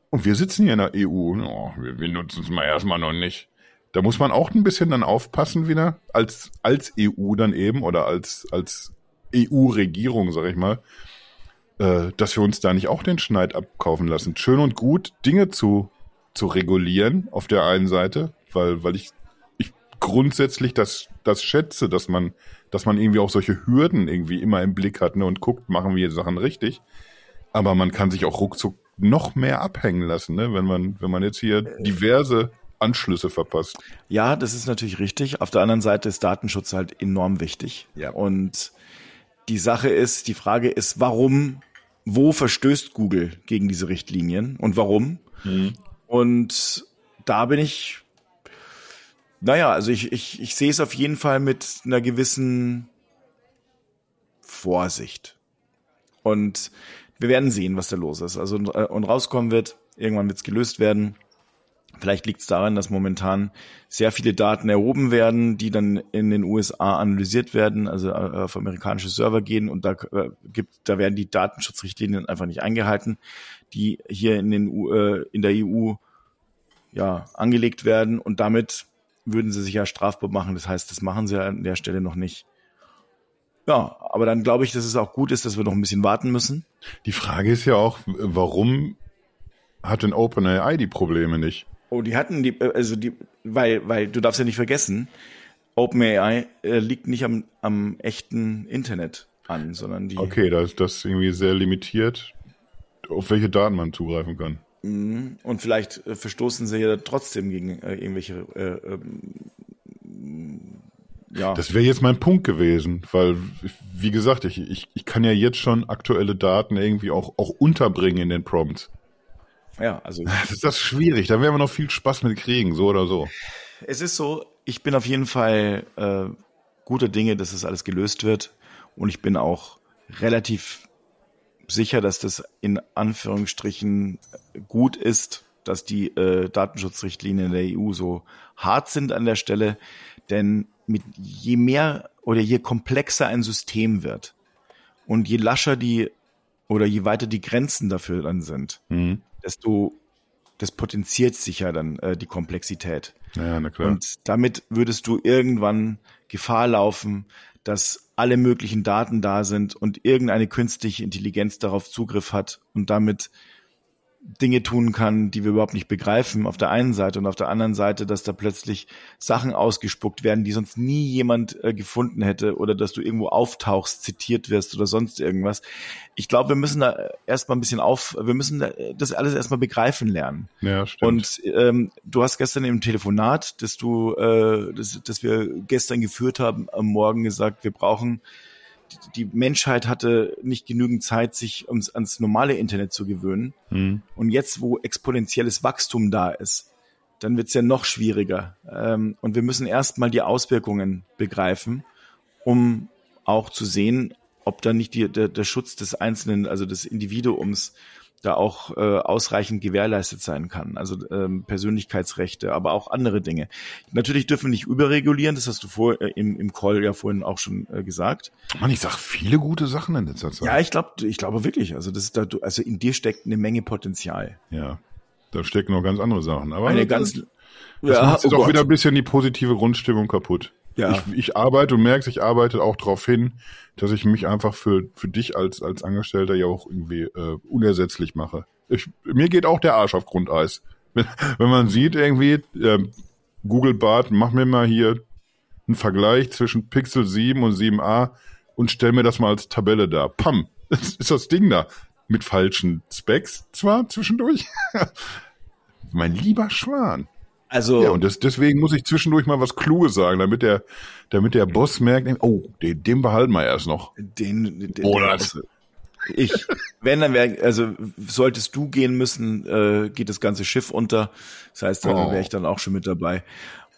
Und wir sitzen hier in der EU. Oh, wir, wir nutzen es mal erstmal noch nicht. Da muss man auch ein bisschen dann aufpassen wieder, als, als EU dann eben oder als, als EU-Regierung, sag ich mal, äh, dass wir uns da nicht auch den Schneid abkaufen lassen. Schön und gut, Dinge zu, zu regulieren auf der einen Seite, weil, weil ich, ich grundsätzlich das, das schätze, dass man, dass man irgendwie auch solche Hürden irgendwie immer im Blick hat ne, und guckt, machen wir Sachen richtig. Aber man kann sich auch ruckzuck noch mehr abhängen lassen, ne, wenn man, wenn man jetzt hier diverse Anschlüsse verpasst. Ja, das ist natürlich richtig. Auf der anderen Seite ist Datenschutz halt enorm wichtig. Ja. Und die Sache ist, die Frage ist, warum, wo verstößt Google gegen diese Richtlinien und warum? Mhm. Und da bin ich, naja, also ich, ich, ich sehe es auf jeden Fall mit einer gewissen Vorsicht. Und wir werden sehen, was da los ist. Also und rauskommen wird, irgendwann wird es gelöst werden. Vielleicht liegt es daran, dass momentan sehr viele Daten erhoben werden, die dann in den USA analysiert werden, also äh, auf amerikanische Server gehen und da äh, gibt, da werden die Datenschutzrichtlinien einfach nicht eingehalten, die hier in den äh, in der EU ja angelegt werden und damit würden sie sich ja strafbar machen. Das heißt, das machen sie an der Stelle noch nicht. Ja, aber dann glaube ich, dass es auch gut ist, dass wir noch ein bisschen warten müssen. Die Frage ist ja auch, warum hat denn OpenAI die Probleme nicht? Oh, die hatten die, äh, also die, weil, weil du darfst ja nicht vergessen, OpenAI äh, liegt nicht am, am echten Internet an, sondern die. Okay, da ist das irgendwie sehr limitiert, auf welche Daten man zugreifen kann. Mhm. Und vielleicht äh, verstoßen sie ja trotzdem gegen äh, irgendwelche. Äh, ähm, ja. Das wäre jetzt mein Punkt gewesen, weil, wie gesagt, ich, ich, ich kann ja jetzt schon aktuelle Daten irgendwie auch, auch unterbringen in den Prompts. Ja, also. (laughs) Das ist das schwierig. Da werden wir noch viel Spaß mit kriegen, so oder so. Es ist so, ich bin auf jeden Fall äh, guter Dinge, dass es das alles gelöst wird. Und ich bin auch relativ sicher, dass das in Anführungsstrichen gut ist, dass die äh, Datenschutzrichtlinien der EU so hart sind an der Stelle. Denn mit je mehr oder je komplexer ein System wird und je lascher die oder je weiter die Grenzen dafür dann sind, mhm desto das potenziert sich ja dann äh, die Komplexität. Ja, na klar. Und damit würdest du irgendwann Gefahr laufen, dass alle möglichen Daten da sind und irgendeine künstliche Intelligenz darauf Zugriff hat und damit Dinge tun kann, die wir überhaupt nicht begreifen, auf der einen Seite und auf der anderen Seite, dass da plötzlich Sachen ausgespuckt werden, die sonst nie jemand äh, gefunden hätte oder dass du irgendwo auftauchst, zitiert wirst oder sonst irgendwas. Ich glaube, wir müssen da erstmal ein bisschen auf, wir müssen das alles erstmal begreifen lernen. Ja, stimmt. Und ähm, du hast gestern im Telefonat, das du, äh, das, das wir gestern geführt haben, am Morgen gesagt, wir brauchen die Menschheit hatte nicht genügend Zeit, sich ums, ans normale Internet zu gewöhnen. Mhm. Und jetzt, wo exponentielles Wachstum da ist, dann wird es ja noch schwieriger. Ähm, und wir müssen erstmal die Auswirkungen begreifen, um auch zu sehen, ob dann nicht die, der, der Schutz des Einzelnen, also des Individuums, da auch äh, ausreichend gewährleistet sein kann. Also ähm, Persönlichkeitsrechte, aber auch andere Dinge. Natürlich dürfen wir nicht überregulieren, das hast du vor, äh, im, im Call ja vorhin auch schon äh, gesagt. Mann, ich sag viele gute Sachen in letzter Zeit. Ja, ich glaube, ich glaube wirklich. Also das ist da, also in dir steckt eine Menge Potenzial. Ja, da stecken noch ganz andere Sachen. Aber eine ganz, das ja, macht jetzt oh auch Gott. wieder ein bisschen die positive Grundstimmung kaputt. Ja. Ich, ich arbeite, du merkst, ich arbeite auch darauf hin, dass ich mich einfach für, für dich als, als Angestellter ja auch irgendwie äh, unersetzlich mache. Ich, mir geht auch der Arsch auf Grundeis. Wenn, (laughs) wenn man sieht irgendwie, äh, Google Bart, mach mir mal hier einen Vergleich zwischen Pixel 7 und 7a und stell mir das mal als Tabelle da. Pam, (laughs) ist das Ding da. Mit falschen Specs zwar zwischendurch. (laughs) mein lieber Schwan. Also ja, und das, deswegen muss ich zwischendurch mal was Kluges sagen, damit der, damit der Boss merkt, oh, den, den behalten wir erst noch. Den, den Oder also ich, wenn dann wäre, also solltest du gehen müssen, äh, geht das ganze Schiff unter. Das heißt, da oh. wäre ich dann auch schon mit dabei.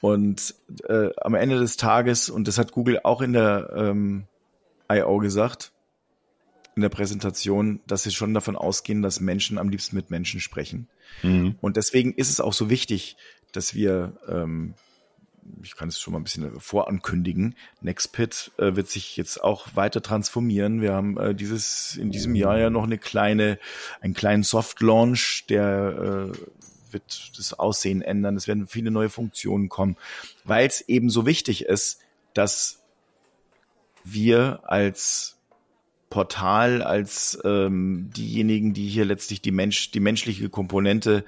Und äh, am Ende des Tages, und das hat Google auch in der ähm, I.O. gesagt, in der Präsentation, dass sie schon davon ausgehen, dass Menschen am liebsten mit Menschen sprechen. Mhm. Und deswegen ist es auch so wichtig, dass wir, ähm, ich kann es schon mal ein bisschen vorankündigen, Nextpit äh, wird sich jetzt auch weiter transformieren. Wir haben äh, dieses in diesem Jahr ja noch eine kleine, einen kleinen Soft Launch, der äh, wird das Aussehen ändern. Es werden viele neue Funktionen kommen, weil es eben so wichtig ist, dass wir als Portal, als ähm, diejenigen, die hier letztlich die Mensch, die menschliche Komponente,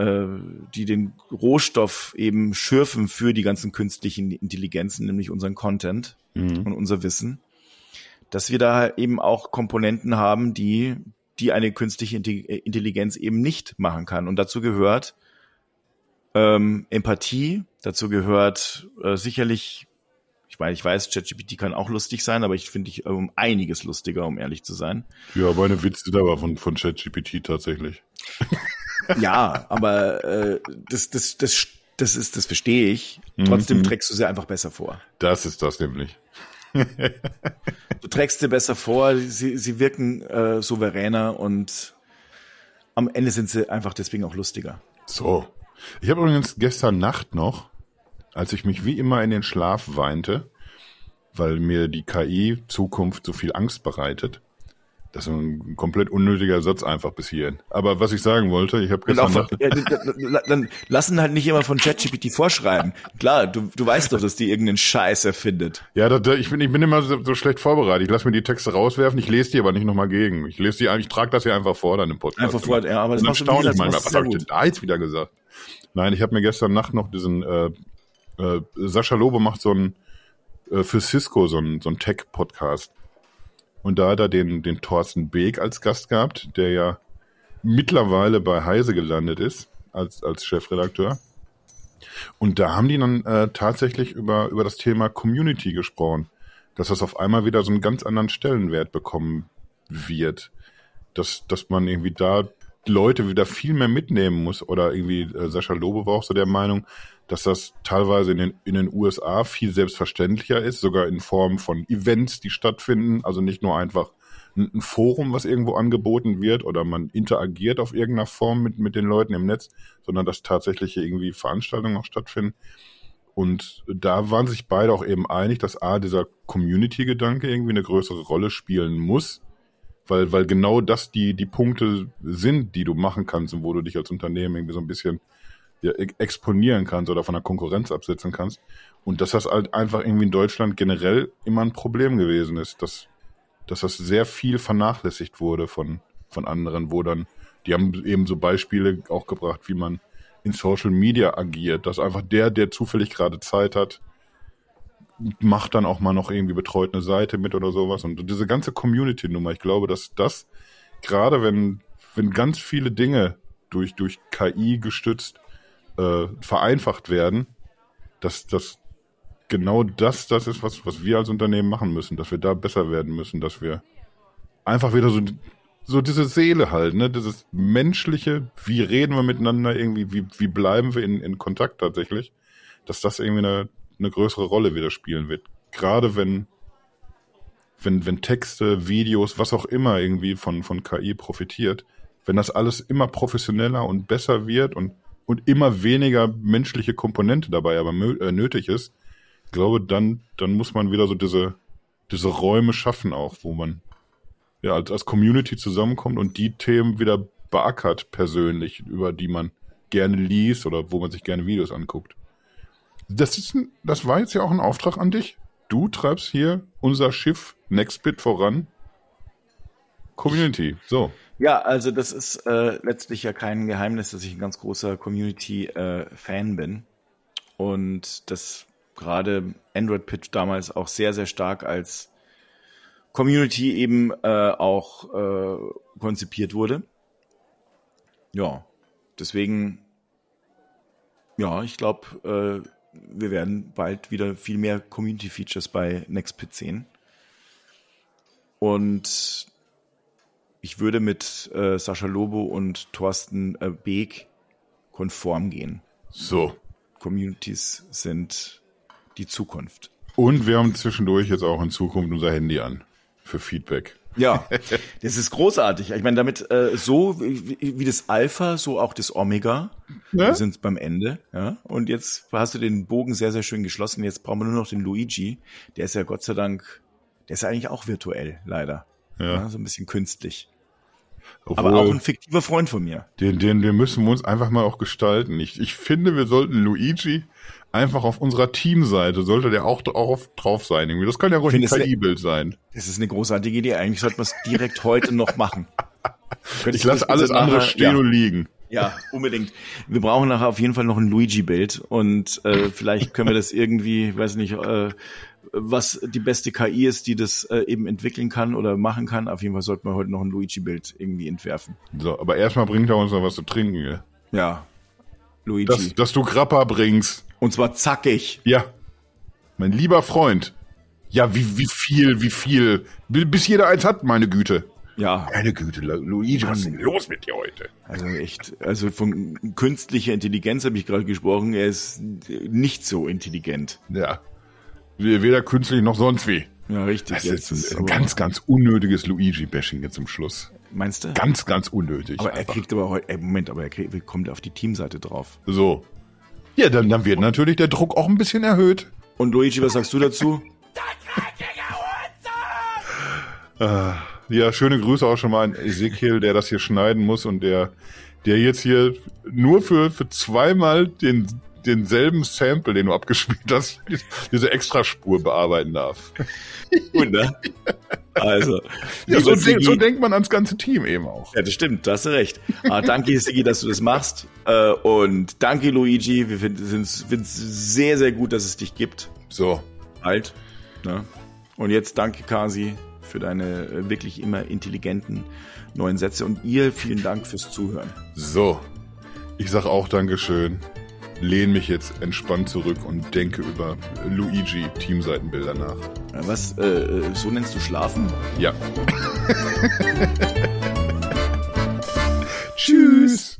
äh, die den Rohstoff eben schürfen für die ganzen künstlichen Intelligenzen, nämlich unseren Content mhm. und unser Wissen, dass wir da eben auch Komponenten haben, die die eine künstliche Intelligenz eben nicht machen kann. Und dazu gehört ähm, Empathie, dazu gehört äh, sicherlich, ich meine, ich weiß, ChatGPT kann auch lustig sein, aber ich finde ich um einiges lustiger, um ehrlich zu sein. Ja, meine Witze da war von, von ChatGPT tatsächlich. (laughs) ja, aber äh, das, das, das, das ist, das verstehe ich. Trotzdem mhm. trägst du sie einfach besser vor. Das ist das nämlich du trägst dir besser vor, sie, sie wirken äh, souveräner und am Ende sind sie einfach deswegen auch lustiger. So. Ich habe übrigens gestern Nacht noch, als ich mich wie immer in den Schlaf weinte, weil mir die KI Zukunft so viel Angst bereitet, das ist ein komplett unnötiger Satz einfach bis hierhin. Aber was ich sagen wollte, ich habe gestern... Von, ja, dann lassen halt nicht immer von ChatGPT vorschreiben. Klar, du, du weißt doch, dass die irgendeinen Scheiß erfindet. Ja, das, ich, bin, ich bin immer so, so schlecht vorbereitet. Ich lasse mir die Texte rauswerfen, ich lese die aber nicht nochmal gegen. Ich lese die, ich trage das hier einfach vor dann im Podcast. Einfach vor, ja, aber das machst du nicht, manchmal. Was habe ich denn da jetzt wieder gesagt? Nein, ich habe mir gestern Nacht noch diesen... Äh, äh, Sascha Lobe macht so ein äh, für Cisco so ein, so ein Tech-Podcast. Und da hat er den, den Thorsten Beek als Gast gehabt, der ja mittlerweile bei Heise gelandet ist, als, als Chefredakteur. Und da haben die dann äh, tatsächlich über, über das Thema Community gesprochen, dass das auf einmal wieder so einen ganz anderen Stellenwert bekommen wird. Dass, dass man irgendwie da Leute wieder viel mehr mitnehmen muss. Oder irgendwie äh, Sascha Lobe war auch so der Meinung, dass das teilweise in den, in den USA viel selbstverständlicher ist, sogar in Form von Events, die stattfinden. Also nicht nur einfach ein, Forum, was irgendwo angeboten wird oder man interagiert auf irgendeiner Form mit, mit den Leuten im Netz, sondern dass tatsächlich irgendwie Veranstaltungen auch stattfinden. Und da waren sich beide auch eben einig, dass A, dieser Community-Gedanke irgendwie eine größere Rolle spielen muss, weil, weil genau das die, die Punkte sind, die du machen kannst und wo du dich als Unternehmen irgendwie so ein bisschen ja, exponieren kannst oder von der Konkurrenz absetzen kannst. Und dass das halt einfach irgendwie in Deutschland generell immer ein Problem gewesen ist, dass, dass das sehr viel vernachlässigt wurde von, von anderen, wo dann, die haben eben so Beispiele auch gebracht, wie man in Social Media agiert, dass einfach der, der zufällig gerade Zeit hat, macht dann auch mal noch irgendwie betreut eine Seite mit oder sowas. Und diese ganze Community-Nummer, ich glaube, dass das, gerade wenn, wenn ganz viele Dinge durch, durch KI gestützt äh, vereinfacht werden, dass das genau das das ist, was, was wir als Unternehmen machen müssen, dass wir da besser werden müssen, dass wir einfach wieder so, so diese Seele halt, ne, dieses menschliche, wie reden wir miteinander irgendwie, wie, wie bleiben wir in, in Kontakt tatsächlich, dass das irgendwie eine, eine größere Rolle wieder spielen wird. Gerade wenn, wenn, wenn Texte, Videos, was auch immer irgendwie von, von KI profitiert, wenn das alles immer professioneller und besser wird und und immer weniger menschliche Komponente dabei aber äh, nötig ist, glaube, dann, dann muss man wieder so diese, diese Räume schaffen auch, wo man ja als, als Community zusammenkommt und die Themen wieder beackert persönlich, über die man gerne liest oder wo man sich gerne Videos anguckt. Das ist ein, das war jetzt ja auch ein Auftrag an dich. Du treibst hier unser Schiff Nextbit voran. Community. So. Ja, also das ist äh, letztlich ja kein Geheimnis, dass ich ein ganz großer Community-Fan äh, bin. Und das gerade Android Pitch damals auch sehr, sehr stark als Community eben äh, auch äh, konzipiert wurde. Ja, deswegen, ja, ich glaube, äh, wir werden bald wieder viel mehr Community-Features bei NextPit sehen. Und ich würde mit äh, Sascha Lobo und Thorsten äh, Beek konform gehen. So. Communities sind die Zukunft. Und wir haben zwischendurch jetzt auch in Zukunft unser Handy an für Feedback. Ja, (laughs) das ist großartig. Ich meine, damit äh, so wie, wie das Alpha, so auch das Omega. Ne? Wir sind beim Ende. Ja? Und jetzt hast du den Bogen sehr, sehr schön geschlossen. Jetzt brauchen wir nur noch den Luigi. Der ist ja Gott sei Dank, der ist ja eigentlich auch virtuell, leider. Ja. so ein bisschen künstlich. Obwohl, Aber auch ein fiktiver Freund von mir. den, den, den müssen wir uns einfach mal auch gestalten. Ich, ich finde, wir sollten Luigi einfach auf unserer Teamseite, sollte der auch, auch drauf sein. Irgendwie. Das kann ja ruhig ein KI-Bild sein. Das ist eine großartige Idee. Eigentlich sollten wir es direkt heute noch machen. (laughs) Ich lasse alles andere stehen ja. und liegen. Ja, unbedingt. Wir brauchen nachher auf jeden Fall noch ein Luigi-Bild und äh, vielleicht können wir das irgendwie, weiß nicht, äh, was die beste KI ist, die das äh, eben entwickeln kann oder machen kann. Auf jeden Fall sollten wir heute noch ein Luigi-Bild irgendwie entwerfen. So, aber erstmal bringt er uns noch was zu trinken. Gell? Ja, Luigi. Dass, dass du Grappa bringst. und zwar zackig. Ja. Mein lieber Freund. Ja, wie, wie viel, wie viel. Bi- Bis jeder eins hat, meine Güte. Ja, Meine Güte, Lu- Luigi, was ist denn los mit dir heute? also echt. Also von künstlicher Intelligenz habe ich gerade gesprochen. Er ist nicht so intelligent. Ja. Weder künstlich noch sonst wie. Ja, richtig. Das jetzt ist ein aber- ganz, ganz unnötiges Luigi-Bashing jetzt zum Schluss. Meinst du? Ganz, ganz unnötig. Aber er einfach. kriegt aber heute, ey, Moment, aber er kriegt, kommt auf die Teamseite drauf. So. Ja, dann, dann wird natürlich der Druck auch ein bisschen erhöht. Und Luigi, was sagst du dazu? (laughs) Ja, schöne Grüße auch schon mal an Ezekiel, der das hier schneiden muss und der, der jetzt hier nur für, für zweimal den, denselben Sample, den du abgespielt hast, diese Extraspur bearbeiten darf. Gut, ne? Also, Ja, so, Sigi- so denkt man ans ganze Team eben auch. ja, das stimmt, da hast du recht. Ah, danke, Sigi, dass du das machst. Äh, und danke, Luigi. Wir finden es sehr, sehr gut, dass es dich gibt. So. Halt. Ne? Und jetzt danke, Kasi, für deine äh, wirklich immer intelligenten neuen Sätze. Und ihr vielen Dank fürs Zuhören. So. Ich sag auch Dankeschön lehne mich jetzt entspannt zurück und denke über Luigi Teamseitenbilder nach. Was? Äh, äh so nennst du Schlafen? Ja. (laughs) Tschüss.